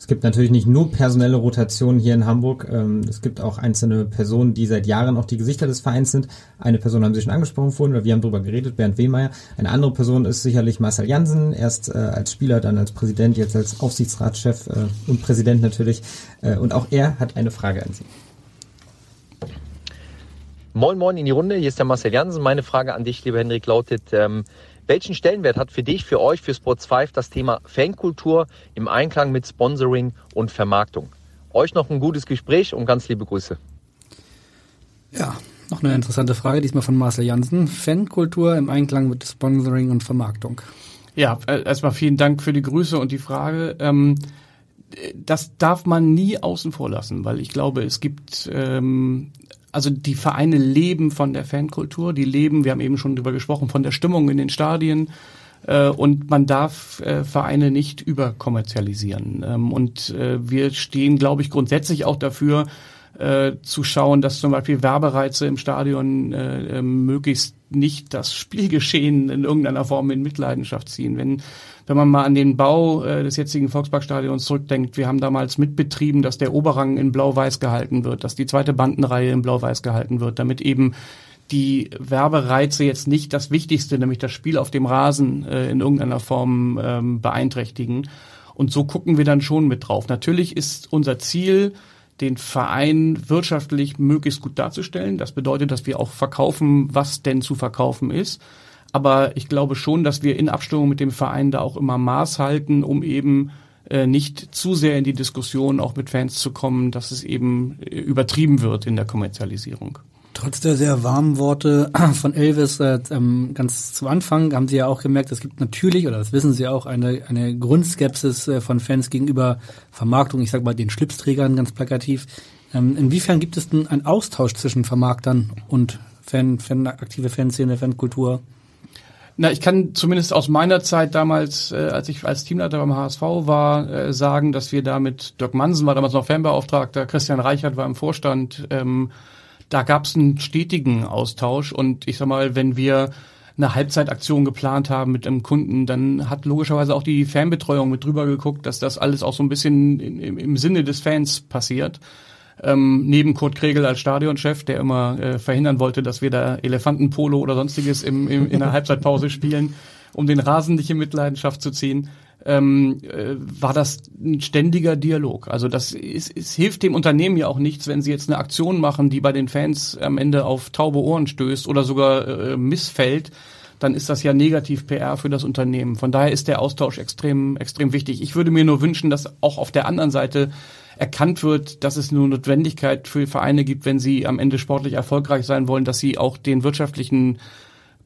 Es gibt natürlich nicht nur personelle Rotationen hier in Hamburg. Ähm, es gibt auch einzelne Personen, die seit Jahren auch die Gesichter des Vereins sind. Eine Person haben Sie schon angesprochen vorhin, weil wir haben darüber geredet, Bernd Wehmeier. Eine andere Person ist sicherlich Marcel Jansen, erst äh, als Spieler, dann als Präsident, jetzt als Aufsichtsratschef äh, und Präsident natürlich. Äh, und auch er hat eine Frage an Sie. Moin Moin in die Runde, hier ist der Marcel Jansen. Meine Frage an dich, lieber Hendrik, lautet, ähm, welchen Stellenwert hat für dich, für euch, für Sports 5 das Thema Fankultur im Einklang mit Sponsoring und Vermarktung? Euch noch ein gutes Gespräch und ganz liebe Grüße. Ja, noch eine interessante Frage, diesmal von Marcel Jansen. Fankultur im Einklang mit Sponsoring und Vermarktung. Ja, äh, erstmal vielen Dank für die Grüße und die Frage. Ähm, das darf man nie außen vor lassen, weil ich glaube, es gibt ähm, also die Vereine leben von der Fankultur, die leben, wir haben eben schon drüber gesprochen, von der Stimmung in den Stadien. Äh, und man darf äh, Vereine nicht überkommerzialisieren. Ähm, und äh, wir stehen, glaube ich, grundsätzlich auch dafür, zu schauen, dass zum Beispiel Werbereize im Stadion möglichst nicht das Spielgeschehen in irgendeiner Form in Mitleidenschaft ziehen. Wenn wenn man mal an den Bau äh, des jetzigen Volksparkstadions zurückdenkt, wir haben damals mitbetrieben, dass der Oberrang in Blau-Weiß gehalten wird, dass die zweite Bandenreihe in Blau-Weiß gehalten wird, damit eben die Werbereize jetzt nicht das Wichtigste, nämlich das Spiel auf dem Rasen äh, in irgendeiner Form ähm, beeinträchtigen. Und so gucken wir dann schon mit drauf. Natürlich ist unser Ziel, den Verein wirtschaftlich möglichst gut darzustellen. Das bedeutet, dass wir auch verkaufen, was denn zu verkaufen ist. Aber ich glaube schon, dass wir in Abstimmung mit dem Verein da auch immer Maß halten, um eben äh, nicht zu sehr in die Diskussion auch mit Fans zu kommen, dass es eben äh, übertrieben wird in der Kommerzialisierung. Trotz der sehr warmen Worte von Elvis äh, ähm, ganz zu Anfang haben Sie ja auch gemerkt, es gibt natürlich, oder das wissen Sie auch, eine, eine Grundskepsis äh, von Fans gegenüber Vermarktung, ich sage mal den Schlipsträgern ganz plakativ. Ähm, inwiefern gibt es denn einen Austausch zwischen Vermarktern und Fan, Fan, aktive Fanszene, Fankultur? Na, ich kann zumindest aus meiner Zeit damals, äh, als ich als Teamleiter beim HSV war, äh, sagen, dass wir da mit Dirk Mansen war damals noch Fanbeauftragter, Christian Reichert war im Vorstand. Ähm, da gab es einen stetigen Austausch und ich sag mal, wenn wir eine Halbzeitaktion geplant haben mit einem Kunden, dann hat logischerweise auch die Fanbetreuung mit drüber geguckt, dass das alles auch so ein bisschen im, im Sinne des Fans passiert ähm, neben Kurt Kregel als Stadionchef, der immer äh, verhindern wollte, dass wir da Elefantenpolo oder sonstiges im, im, in der Halbzeitpause spielen, um den Rasen nicht in Mitleidenschaft zu ziehen, ähm, äh, war das ein ständiger Dialog. Also das ist, es hilft dem Unternehmen ja auch nichts, wenn sie jetzt eine Aktion machen, die bei den Fans am Ende auf taube Ohren stößt oder sogar äh, missfällt dann ist das ja negativ PR für das Unternehmen. Von daher ist der Austausch extrem, extrem wichtig. Ich würde mir nur wünschen, dass auch auf der anderen Seite erkannt wird, dass es nur Notwendigkeit für Vereine gibt, wenn sie am Ende sportlich erfolgreich sein wollen, dass sie auch den wirtschaftlichen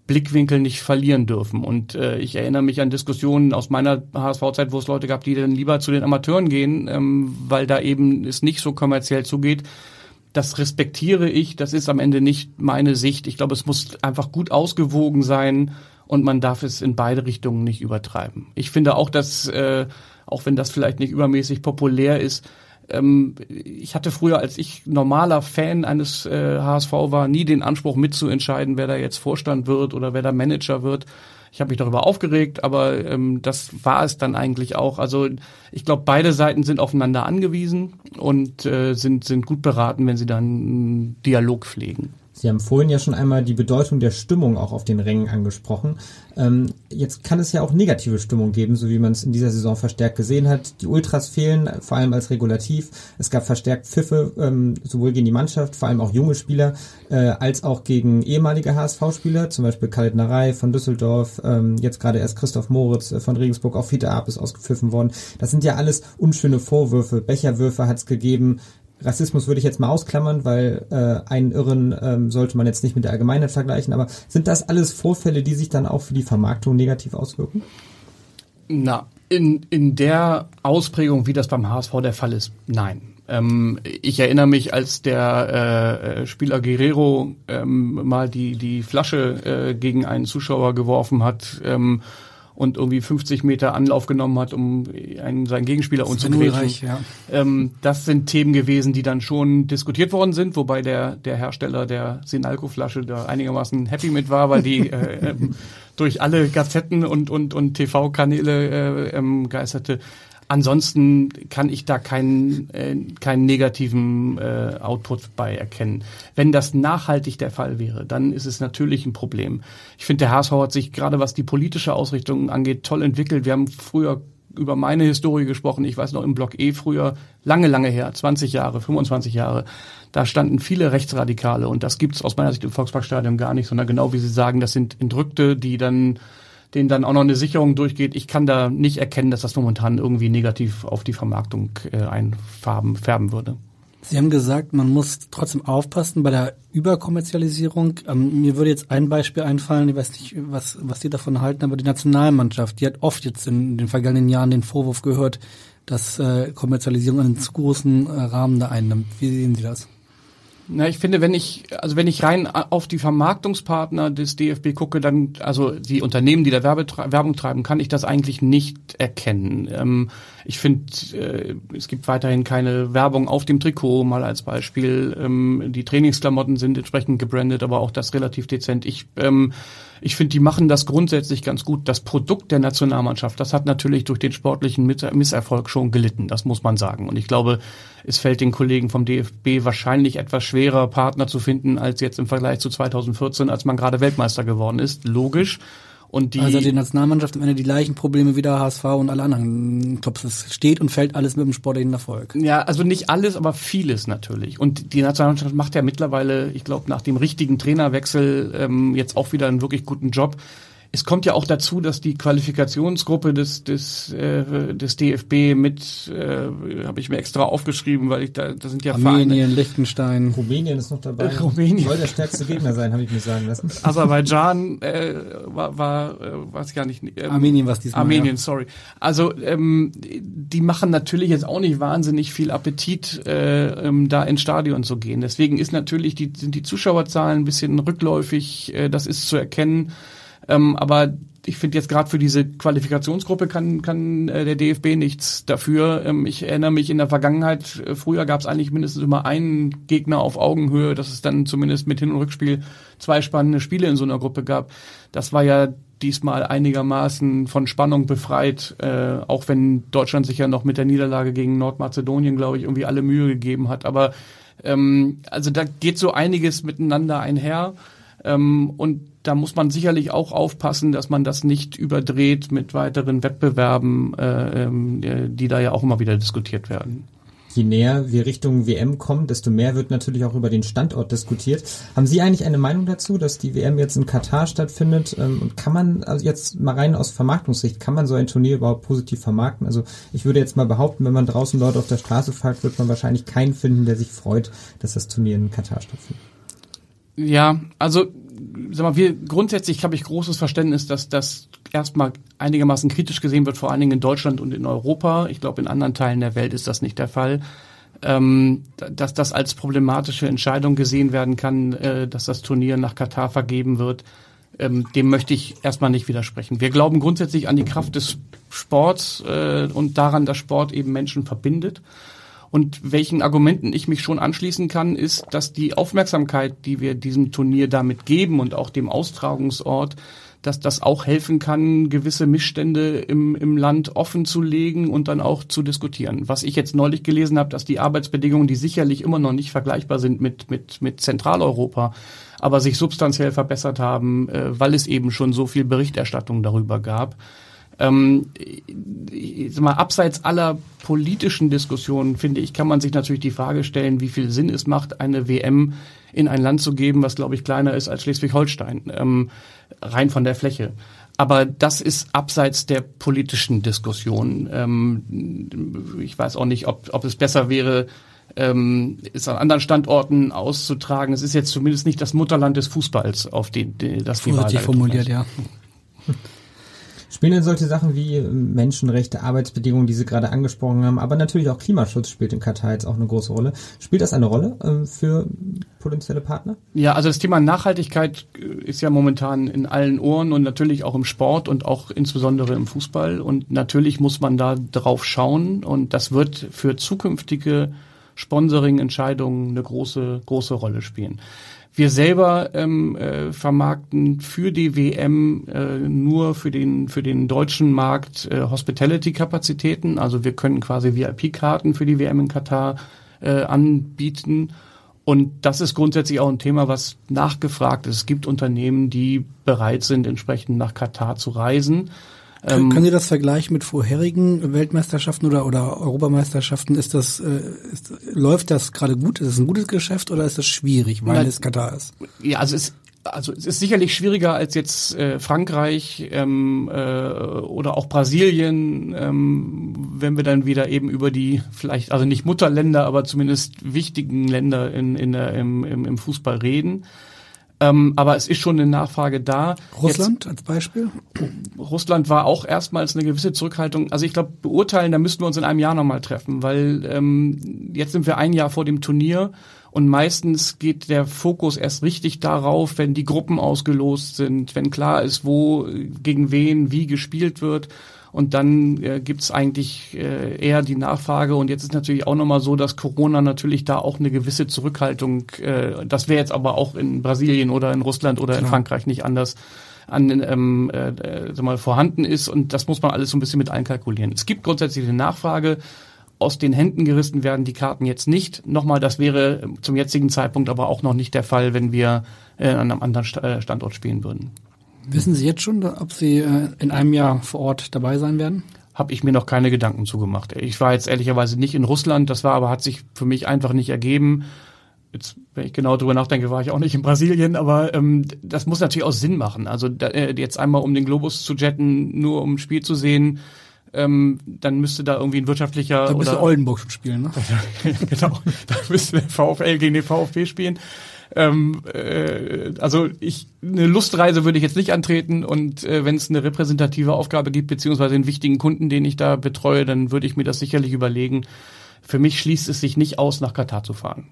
Blickwinkel nicht verlieren dürfen. Und äh, ich erinnere mich an Diskussionen aus meiner HSV-Zeit, wo es Leute gab, die dann lieber zu den Amateuren gehen, ähm, weil da eben es nicht so kommerziell zugeht. Das respektiere ich, das ist am Ende nicht meine Sicht. Ich glaube, es muss einfach gut ausgewogen sein und man darf es in beide Richtungen nicht übertreiben. Ich finde auch, dass, äh, auch wenn das vielleicht nicht übermäßig populär ist, ähm, ich hatte früher, als ich normaler Fan eines äh, HSV war, nie den Anspruch mitzuentscheiden, wer da jetzt Vorstand wird oder wer da Manager wird. Ich habe mich darüber aufgeregt, aber ähm, das war es dann eigentlich auch. Also ich glaube, beide Seiten sind aufeinander angewiesen und äh, sind, sind gut beraten, wenn sie dann einen Dialog pflegen. Sie haben vorhin ja schon einmal die Bedeutung der Stimmung auch auf den Rängen angesprochen. Ähm, jetzt kann es ja auch negative Stimmung geben, so wie man es in dieser Saison verstärkt gesehen hat. Die Ultras fehlen, vor allem als Regulativ. Es gab verstärkt Pfiffe, ähm, sowohl gegen die Mannschaft, vor allem auch junge Spieler, äh, als auch gegen ehemalige HSV-Spieler, zum Beispiel Khaled Narei von Düsseldorf, ähm, jetzt gerade erst Christoph Moritz äh, von Regensburg, auch Fiete Arp ist ausgepfiffen worden. Das sind ja alles unschöne Vorwürfe. Becherwürfe hat es gegeben, Rassismus würde ich jetzt mal ausklammern, weil äh, einen Irren ähm, sollte man jetzt nicht mit der Allgemeinheit vergleichen, aber sind das alles Vorfälle, die sich dann auch für die Vermarktung negativ auswirken? Na, in, in der Ausprägung, wie das beim HSV der Fall ist, nein. Ähm, ich erinnere mich, als der äh, äh Spieler Guerrero ähm, mal die, die Flasche äh, gegen einen Zuschauer geworfen hat, ähm, und irgendwie 50 Meter Anlauf genommen hat, um einen, seinen Gegenspieler umzugrätschen. Ja. Ähm, das sind Themen gewesen, die dann schon diskutiert worden sind, wobei der, der Hersteller der Sinalco-Flasche da einigermaßen happy mit war, weil die äh, äh, durch alle Gazetten und, und, und TV-Kanäle äh, ähm, geisterte. Ansonsten kann ich da keinen, äh, keinen negativen äh, Output bei erkennen. Wenn das nachhaltig der Fall wäre, dann ist es natürlich ein Problem. Ich finde, der HSV hat sich gerade was die politische Ausrichtung angeht toll entwickelt. Wir haben früher über meine Historie gesprochen. Ich weiß noch im Block E früher, lange, lange her, 20 Jahre, 25 Jahre, da standen viele Rechtsradikale und das gibt es aus meiner Sicht im Volksparkstadion gar nicht, sondern genau wie Sie sagen, das sind Entrückte, die dann denen dann auch noch eine Sicherung durchgeht. Ich kann da nicht erkennen, dass das momentan irgendwie negativ auf die Vermarktung äh, einfärben färben würde. Sie haben gesagt, man muss trotzdem aufpassen bei der Überkommerzialisierung. Ähm, mir würde jetzt ein Beispiel einfallen, ich weiß nicht, was, was Sie davon halten, aber die Nationalmannschaft, die hat oft jetzt in den vergangenen Jahren den Vorwurf gehört, dass äh, Kommerzialisierung einen zu großen äh, Rahmen da einnimmt. Wie sehen Sie das? Na, ich finde, wenn ich, also wenn ich rein auf die Vermarktungspartner des DFB gucke, dann, also die Unternehmen, die da Werbe, Werbung treiben, kann ich das eigentlich nicht erkennen. Ähm, ich finde, äh, es gibt weiterhin keine Werbung auf dem Trikot, mal als Beispiel. Ähm, die Trainingsklamotten sind entsprechend gebrandet, aber auch das relativ dezent. Ich, ähm, ich finde, die machen das grundsätzlich ganz gut. Das Produkt der Nationalmannschaft, das hat natürlich durch den sportlichen Misserfolg schon gelitten, das muss man sagen. Und ich glaube, es fällt den Kollegen vom DFB wahrscheinlich etwas schwerer, Partner zu finden, als jetzt im Vergleich zu 2014, als man gerade Weltmeister geworden ist. Logisch. Und die also die Nationalmannschaft am Ende die gleichen Probleme wie der HSV und alle anderen Clubs. Es steht und fällt alles mit dem sportlichen Erfolg. Ja, also nicht alles, aber vieles natürlich. Und die Nationalmannschaft macht ja mittlerweile, ich glaube, nach dem richtigen Trainerwechsel ähm, jetzt auch wieder einen wirklich guten Job es kommt ja auch dazu, dass die Qualifikationsgruppe des des äh, des DFB mit äh, habe ich mir extra aufgeschrieben, weil ich da da sind ja Armenien, Vereine. Liechtenstein, Rumänien ist noch dabei. Äh, Rumänien soll der stärkste Gegner sein, habe ich mir sagen lassen. Aserbaidschan äh, war war äh, weiß gar nicht. Ähm, Armenien was diesmal. Armenien, ja. sorry. Also ähm, die machen natürlich jetzt auch nicht wahnsinnig viel Appetit, äh, ähm, da ins Stadion zu gehen. Deswegen ist natürlich die sind die Zuschauerzahlen ein bisschen rückläufig. Äh, das ist zu erkennen. Ähm, aber ich finde jetzt gerade für diese Qualifikationsgruppe kann, kann äh, der DFB nichts dafür. Ähm, ich erinnere mich in der Vergangenheit, äh, früher gab es eigentlich mindestens immer einen Gegner auf Augenhöhe, dass es dann zumindest mit Hin- und Rückspiel zwei spannende Spiele in so einer Gruppe gab. Das war ja diesmal einigermaßen von Spannung befreit, äh, auch wenn Deutschland sich ja noch mit der Niederlage gegen Nordmazedonien, glaube ich, irgendwie alle Mühe gegeben hat. Aber ähm, also da geht so einiges miteinander einher. Ähm, und da muss man sicherlich auch aufpassen, dass man das nicht überdreht mit weiteren Wettbewerben, äh, ähm, die da ja auch immer wieder diskutiert werden. Je näher wir Richtung WM kommen, desto mehr wird natürlich auch über den Standort diskutiert. Haben Sie eigentlich eine Meinung dazu, dass die WM jetzt in Katar stattfindet? Ähm, und kann man also jetzt mal rein aus Vermarktungssicht, kann man so ein Turnier überhaupt positiv vermarkten? Also ich würde jetzt mal behaupten, wenn man draußen Leute auf der Straße fragt, wird man wahrscheinlich keinen finden, der sich freut, dass das Turnier in Katar stattfindet. Ja, also sag mal, wir grundsätzlich habe ich großes Verständnis, dass das erstmal einigermaßen kritisch gesehen wird, vor allen Dingen in Deutschland und in Europa. Ich glaube, in anderen Teilen der Welt ist das nicht der Fall. Ähm, dass das als problematische Entscheidung gesehen werden kann, äh, dass das Turnier nach Katar vergeben wird, ähm, dem möchte ich erstmal nicht widersprechen. Wir glauben grundsätzlich an die Kraft des Sports äh, und daran, dass Sport eben Menschen verbindet. Und welchen Argumenten ich mich schon anschließen kann, ist, dass die Aufmerksamkeit, die wir diesem Turnier damit geben und auch dem Austragungsort, dass das auch helfen kann, gewisse Missstände im, im Land offen zu legen und dann auch zu diskutieren. Was ich jetzt neulich gelesen habe, dass die Arbeitsbedingungen, die sicherlich immer noch nicht vergleichbar sind mit, mit, mit Zentraleuropa, aber sich substanziell verbessert haben, äh, weil es eben schon so viel Berichterstattung darüber gab. Ähm, ich sag mal, abseits aller politischen Diskussionen, finde ich, kann man sich natürlich die Frage stellen, wie viel Sinn es macht, eine WM in ein Land zu geben, was, glaube ich, kleiner ist als Schleswig-Holstein, ähm, rein von der Fläche. Aber das ist abseits der politischen Diskussion. Ähm, ich weiß auch nicht, ob, ob es besser wäre, ähm, es an anderen Standorten auszutragen. Es ist jetzt zumindest nicht das Mutterland des Fußballs, auf den das die Wahl formuliert, ja. Spielen denn solche Sachen wie Menschenrechte, Arbeitsbedingungen, die Sie gerade angesprochen haben, aber natürlich auch Klimaschutz spielt in Katar jetzt auch eine große Rolle. Spielt das eine Rolle äh, für potenzielle Partner? Ja, also das Thema Nachhaltigkeit äh, ist ja momentan in allen Ohren und natürlich auch im Sport und auch insbesondere im Fußball. Und natürlich muss man da drauf schauen und das wird für zukünftige Sponsoring-Entscheidungen eine große, große Rolle spielen. Wir selber ähm, äh, vermarkten für die WM äh, nur für den für den deutschen Markt äh, Hospitality-Kapazitäten. Also wir können quasi VIP-Karten für die WM in Katar äh, anbieten. Und das ist grundsätzlich auch ein Thema, was nachgefragt ist. Es gibt Unternehmen, die bereit sind, entsprechend nach Katar zu reisen. Ähm, Können Sie das vergleichen mit vorherigen Weltmeisterschaften oder, oder Europameisterschaften? Ist das, äh, ist, läuft das gerade gut? Ist es ein gutes Geschäft oder ist das schwierig, weil na, es Katar ist? Ja, also es also es ist sicherlich schwieriger als jetzt äh, Frankreich ähm, äh, oder auch Brasilien, ähm, wenn wir dann wieder eben über die vielleicht, also nicht Mutterländer, aber zumindest wichtigen Länder in, in der, im, im, im Fußball reden. Ähm, aber es ist schon eine Nachfrage da. Russland Jetzt, als Beispiel? Russland war auch erstmals eine gewisse Zurückhaltung. Also ich glaube, beurteilen, da müssten wir uns in einem Jahr nochmal treffen, weil ähm, jetzt sind wir ein Jahr vor dem Turnier und meistens geht der Fokus erst richtig darauf, wenn die Gruppen ausgelost sind, wenn klar ist, wo gegen wen wie gespielt wird. Und dann äh, gibt eigentlich äh, eher die Nachfrage. Und jetzt ist natürlich auch nochmal so, dass Corona natürlich da auch eine gewisse Zurückhaltung, äh, das wäre jetzt aber auch in Brasilien oder in Russland oder Klar. in Frankreich nicht anders an ähm, äh, äh, mal, vorhanden ist. Und das muss man alles so ein bisschen mit einkalkulieren. Es gibt grundsätzlich eine Nachfrage. Aus den Händen gerissen werden die Karten jetzt nicht. Nochmal, das wäre zum jetzigen Zeitpunkt aber auch noch nicht der Fall, wenn wir äh, an einem anderen äh, Standort spielen würden. Wissen Sie jetzt schon, ob Sie äh, in einem Jahr vor Ort dabei sein werden? Habe ich mir noch keine Gedanken zugemacht. Ich war jetzt ehrlicherweise nicht in Russland, das war aber hat sich für mich einfach nicht ergeben. Jetzt, wenn ich genau drüber nachdenke, war ich auch nicht in Brasilien, aber ähm, das muss natürlich auch Sinn machen. Also da, äh, jetzt einmal um den Globus zu jetten, nur um ein Spiel zu sehen, ähm, dann müsste da irgendwie ein wirtschaftlicher. Da müsste Oldenburg schon spielen, ne? genau, da müsste der VfL gegen den VfB spielen. Ähm, äh, also ich eine Lustreise würde ich jetzt nicht antreten und äh, wenn es eine repräsentative Aufgabe gibt, beziehungsweise einen wichtigen Kunden, den ich da betreue, dann würde ich mir das sicherlich überlegen. Für mich schließt es sich nicht aus, nach Katar zu fahren.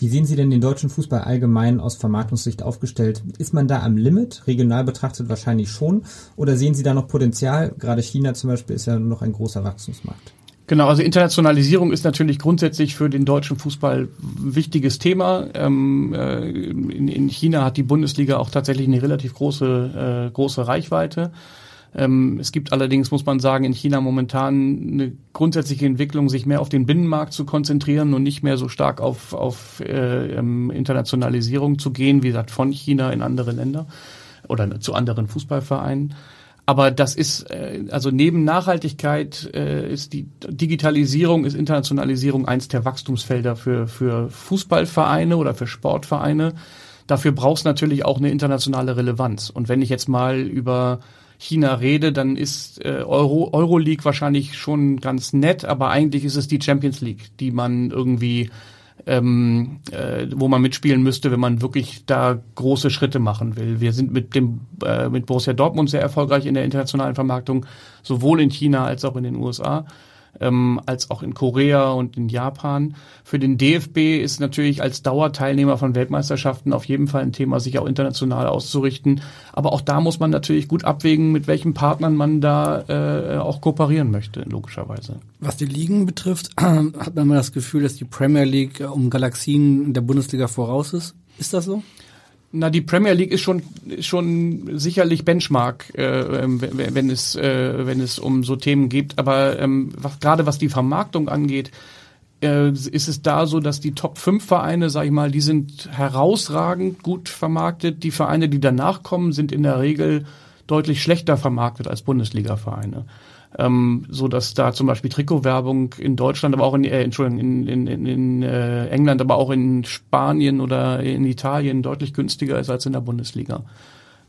Wie sehen Sie denn den deutschen Fußball allgemein aus Vermarktungssicht aufgestellt? Ist man da am Limit? Regional betrachtet wahrscheinlich schon. Oder sehen Sie da noch Potenzial? Gerade China zum Beispiel ist ja noch ein großer Wachstumsmarkt. Genau, also Internationalisierung ist natürlich grundsätzlich für den deutschen Fußball ein wichtiges Thema. Ähm, äh, in, in, China hat die Bundesliga auch tatsächlich eine relativ große, äh, große Reichweite. Ähm, es gibt allerdings, muss man sagen, in China momentan eine grundsätzliche Entwicklung, sich mehr auf den Binnenmarkt zu konzentrieren und nicht mehr so stark auf, auf äh, ähm, Internationalisierung zu gehen, wie gesagt, von China in andere Länder oder zu anderen Fußballvereinen. Aber das ist, äh, also neben Nachhaltigkeit äh, ist die Digitalisierung, ist Internationalisierung eins der Wachstumsfelder für, für Fußballvereine oder für Sportvereine. Dafür brauchst natürlich auch eine internationale Relevanz. Und wenn ich jetzt mal über China rede, dann ist äh, Euro, Euroleague wahrscheinlich schon ganz nett, aber eigentlich ist es die Champions League, die man irgendwie ähm, äh, wo man mitspielen müsste, wenn man wirklich da große Schritte machen will. Wir sind mit dem äh, mit Borussia Dortmund sehr erfolgreich in der internationalen Vermarktung, sowohl in China als auch in den USA ähm, als auch in Korea und in Japan. Für den DFB ist natürlich als Dauerteilnehmer von Weltmeisterschaften auf jeden Fall ein Thema, sich auch international auszurichten. Aber auch da muss man natürlich gut abwägen, mit welchen Partnern man da äh, auch kooperieren möchte, logischerweise. Was die Ligen betrifft, hat man immer das Gefühl, dass die Premier League um Galaxien der Bundesliga voraus ist. Ist das so? Na, die Premier League ist schon schon sicherlich Benchmark, äh, ähm, wenn es äh, wenn es um so Themen geht. Aber ähm, was, gerade was die Vermarktung angeht, äh, ist es da so, dass die Top 5 Vereine, sag ich mal, die sind herausragend gut vermarktet. Die Vereine, die danach kommen, sind in der Regel deutlich schlechter vermarktet als Bundesliga-Vereine ähm, so dass da zum Beispiel Trikotwerbung in Deutschland, aber auch in, äh, Entschuldigung, in, in, in, in äh, England, aber auch in Spanien oder in Italien deutlich günstiger ist als in der Bundesliga.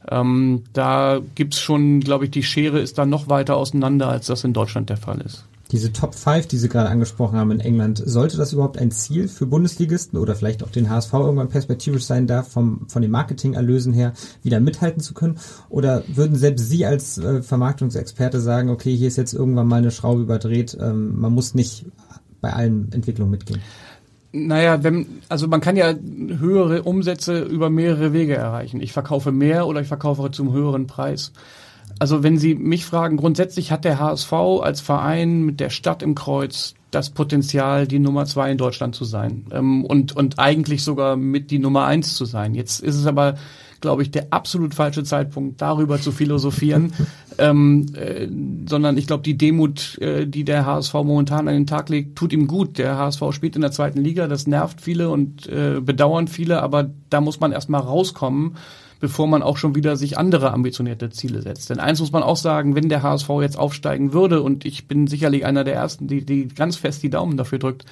Ähm, da gibt's schon, glaube ich, die Schere ist da noch weiter auseinander, als das in Deutschland der Fall ist. Diese Top 5, die Sie gerade angesprochen haben in England, sollte das überhaupt ein Ziel für Bundesligisten oder vielleicht auch den HSV irgendwann perspektivisch sein, da vom, von den Marketingerlösen her wieder mithalten zu können? Oder würden selbst Sie als äh, Vermarktungsexperte sagen, okay, hier ist jetzt irgendwann mal eine Schraube überdreht, ähm, man muss nicht bei allen Entwicklungen mitgehen? Naja, wenn, also man kann ja höhere Umsätze über mehrere Wege erreichen. Ich verkaufe mehr oder ich verkaufe zum höheren Preis. Also wenn Sie mich fragen, grundsätzlich hat der HSV als Verein mit der Stadt im Kreuz das Potenzial, die Nummer zwei in Deutschland zu sein ähm, und, und eigentlich sogar mit die Nummer eins zu sein. Jetzt ist es aber, glaube ich, der absolut falsche Zeitpunkt, darüber zu philosophieren, ähm, äh, sondern ich glaube, die Demut, äh, die der HSV momentan an den Tag legt, tut ihm gut. Der HSV spielt in der zweiten Liga, das nervt viele und äh, bedauern viele, aber da muss man erstmal rauskommen bevor man auch schon wieder sich andere ambitionierte Ziele setzt. Denn eins muss man auch sagen, wenn der HSV jetzt aufsteigen würde, und ich bin sicherlich einer der Ersten, die, die ganz fest die Daumen dafür drückt,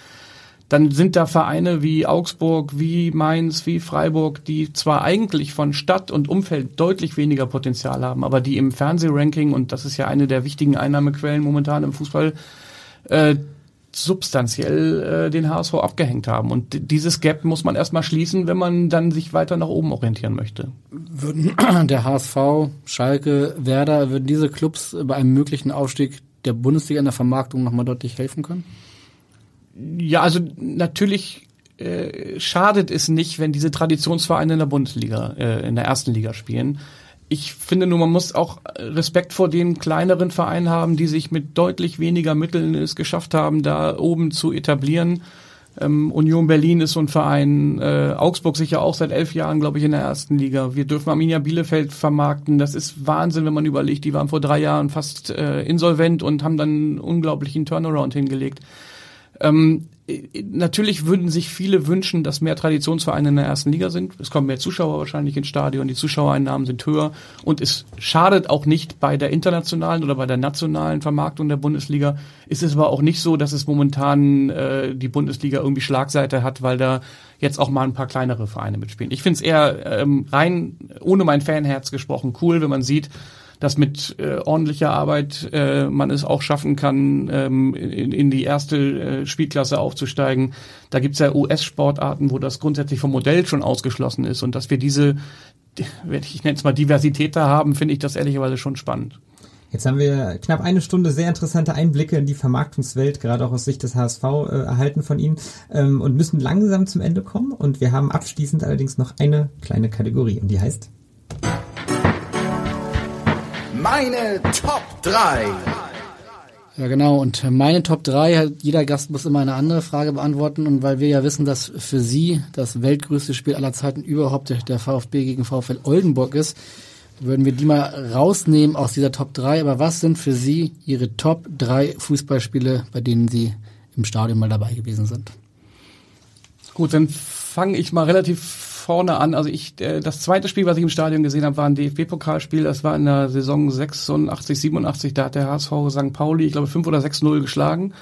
dann sind da Vereine wie Augsburg, wie Mainz, wie Freiburg, die zwar eigentlich von Stadt und Umfeld deutlich weniger Potenzial haben, aber die im Fernsehranking, und das ist ja eine der wichtigen Einnahmequellen momentan im Fußball, äh, substanziell äh, den HSV abgehängt haben. Und dieses Gap muss man erstmal schließen, wenn man dann sich weiter nach oben orientieren möchte. Würden der HSV, Schalke, Werder, würden diese Clubs bei einem möglichen Aufstieg der Bundesliga in der Vermarktung nochmal deutlich helfen können? Ja, also natürlich äh, schadet es nicht, wenn diese Traditionsvereine in der Bundesliga, äh, in der ersten Liga spielen ich finde nur, man muss auch Respekt vor den kleineren Vereinen haben, die sich mit deutlich weniger Mitteln es geschafft haben, da oben zu etablieren. Ähm, Union Berlin ist so ein Verein, äh, Augsburg sicher auch seit elf Jahren, glaube ich, in der ersten Liga. Wir dürfen Arminia Bielefeld vermarkten. Das ist Wahnsinn, wenn man überlegt, die waren vor drei Jahren fast äh, insolvent und haben dann einen unglaublichen Turnaround hingelegt. Ähm, natürlich würden sich viele wünschen, dass mehr Traditionsvereine in der ersten Liga sind. Es kommen mehr Zuschauer wahrscheinlich ins Stadion, die Zuschauereinnahmen sind höher und es schadet auch nicht bei der internationalen oder bei der nationalen Vermarktung der Bundesliga. Ist es aber auch nicht so, dass es momentan äh, die Bundesliga irgendwie Schlagseite hat, weil da jetzt auch mal ein paar kleinere Vereine mitspielen. Ich finde es eher ähm, rein ohne mein Fanherz gesprochen cool, wenn man sieht, dass mit äh, ordentlicher Arbeit äh, man es auch schaffen kann, ähm, in, in die erste äh, Spielklasse aufzusteigen. Da gibt's ja US-Sportarten, wo das grundsätzlich vom Modell schon ausgeschlossen ist. Und dass wir diese, ich nenne es mal Diversität da haben, finde ich das ehrlicherweise schon spannend. Jetzt haben wir knapp eine Stunde sehr interessante Einblicke in die Vermarktungswelt, gerade auch aus Sicht des HSV, äh, erhalten von Ihnen ähm, und müssen langsam zum Ende kommen. Und wir haben abschließend allerdings noch eine kleine Kategorie und die heißt meine Top 3. Ja, genau. Und meine Top 3, jeder Gast muss immer eine andere Frage beantworten. Und weil wir ja wissen, dass für Sie das weltgrößte Spiel aller Zeiten überhaupt der VfB gegen VfL Oldenburg ist, würden wir die mal rausnehmen aus dieser Top 3. Aber was sind für Sie Ihre Top 3 Fußballspiele, bei denen Sie im Stadion mal dabei gewesen sind? Gut, dann fange ich mal relativ vorne an. Also ich, äh, das zweite Spiel, was ich im Stadion gesehen habe, war ein DFB-Pokalspiel. Das war in der Saison 86, 87. Da hat der HSV St. Pauli, ich glaube, 5 oder 6-0 geschlagen.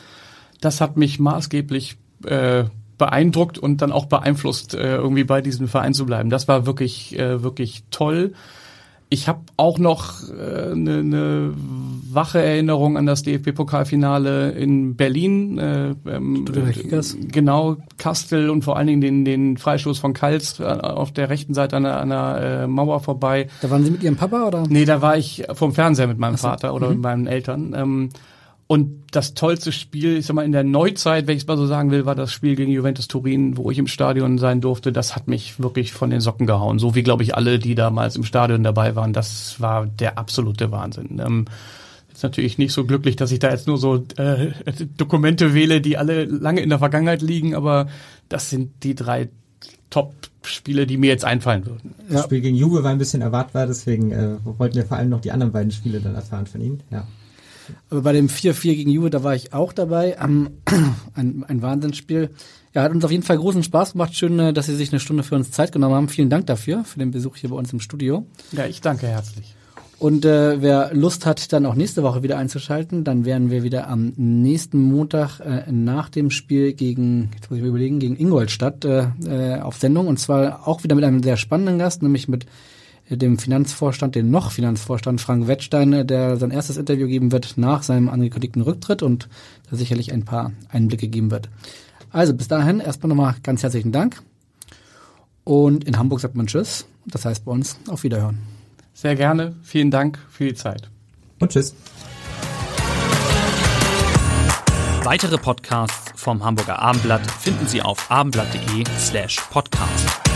Das hat mich maßgeblich äh, beeindruckt und dann auch beeinflusst, äh, irgendwie bei diesem Verein zu bleiben. Das war wirklich, äh, wirklich toll. Ich habe auch noch eine äh, ne, wache Erinnerung an das DFB-Pokalfinale in Berlin. Äh, ähm, genau, Kastel und vor allen Dingen den, den Freistoß von Kals äh, auf der rechten Seite an an der äh, Mauer vorbei. Da waren Sie mit Ihrem Papa oder? Nee, da war ich vom Fernseher mit meinem so. Vater oder mhm. mit meinen Eltern. Ähm, und das tollste Spiel, ich sag mal, in der Neuzeit, wenn ich es mal so sagen will, war das Spiel gegen Juventus Turin, wo ich im Stadion sein durfte. Das hat mich wirklich von den Socken gehauen. So wie, glaube ich, alle, die damals im Stadion dabei waren. Das war der absolute Wahnsinn. Ähm, ist natürlich nicht so glücklich, dass ich da jetzt nur so äh, Dokumente wähle, die alle lange in der Vergangenheit liegen, aber das sind die drei Top-Spiele, die mir jetzt einfallen würden. Das Spiel gegen Juve war ein bisschen erwartbar, deswegen äh, wollten wir vor allem noch die anderen beiden Spiele dann erfahren von Ihnen. Ja. Aber bei dem 4-4 gegen Juve, da war ich auch dabei. Ähm, ein, ein Wahnsinnsspiel. Ja, hat uns auf jeden Fall großen Spaß gemacht. Schön, äh, dass Sie sich eine Stunde für uns Zeit genommen haben. Vielen Dank dafür, für den Besuch hier bei uns im Studio. Ja, ich danke herzlich. Und äh, wer Lust hat, dann auch nächste Woche wieder einzuschalten, dann werden wir wieder am nächsten Montag äh, nach dem Spiel gegen, jetzt muss ich mir überlegen, gegen Ingolstadt äh, äh, auf Sendung. Und zwar auch wieder mit einem sehr spannenden Gast, nämlich mit dem Finanzvorstand, den noch Finanzvorstand Frank Wettstein, der sein erstes Interview geben wird nach seinem angekündigten Rücktritt und da sicherlich ein paar Einblicke geben wird. Also bis dahin erstmal nochmal ganz herzlichen Dank. Und in Hamburg sagt man Tschüss. Das heißt bei uns auf Wiederhören. Sehr gerne. Vielen Dank für die Zeit. Und Tschüss. Weitere Podcasts vom Hamburger Abendblatt finden Sie auf abendblatt.de slash podcast.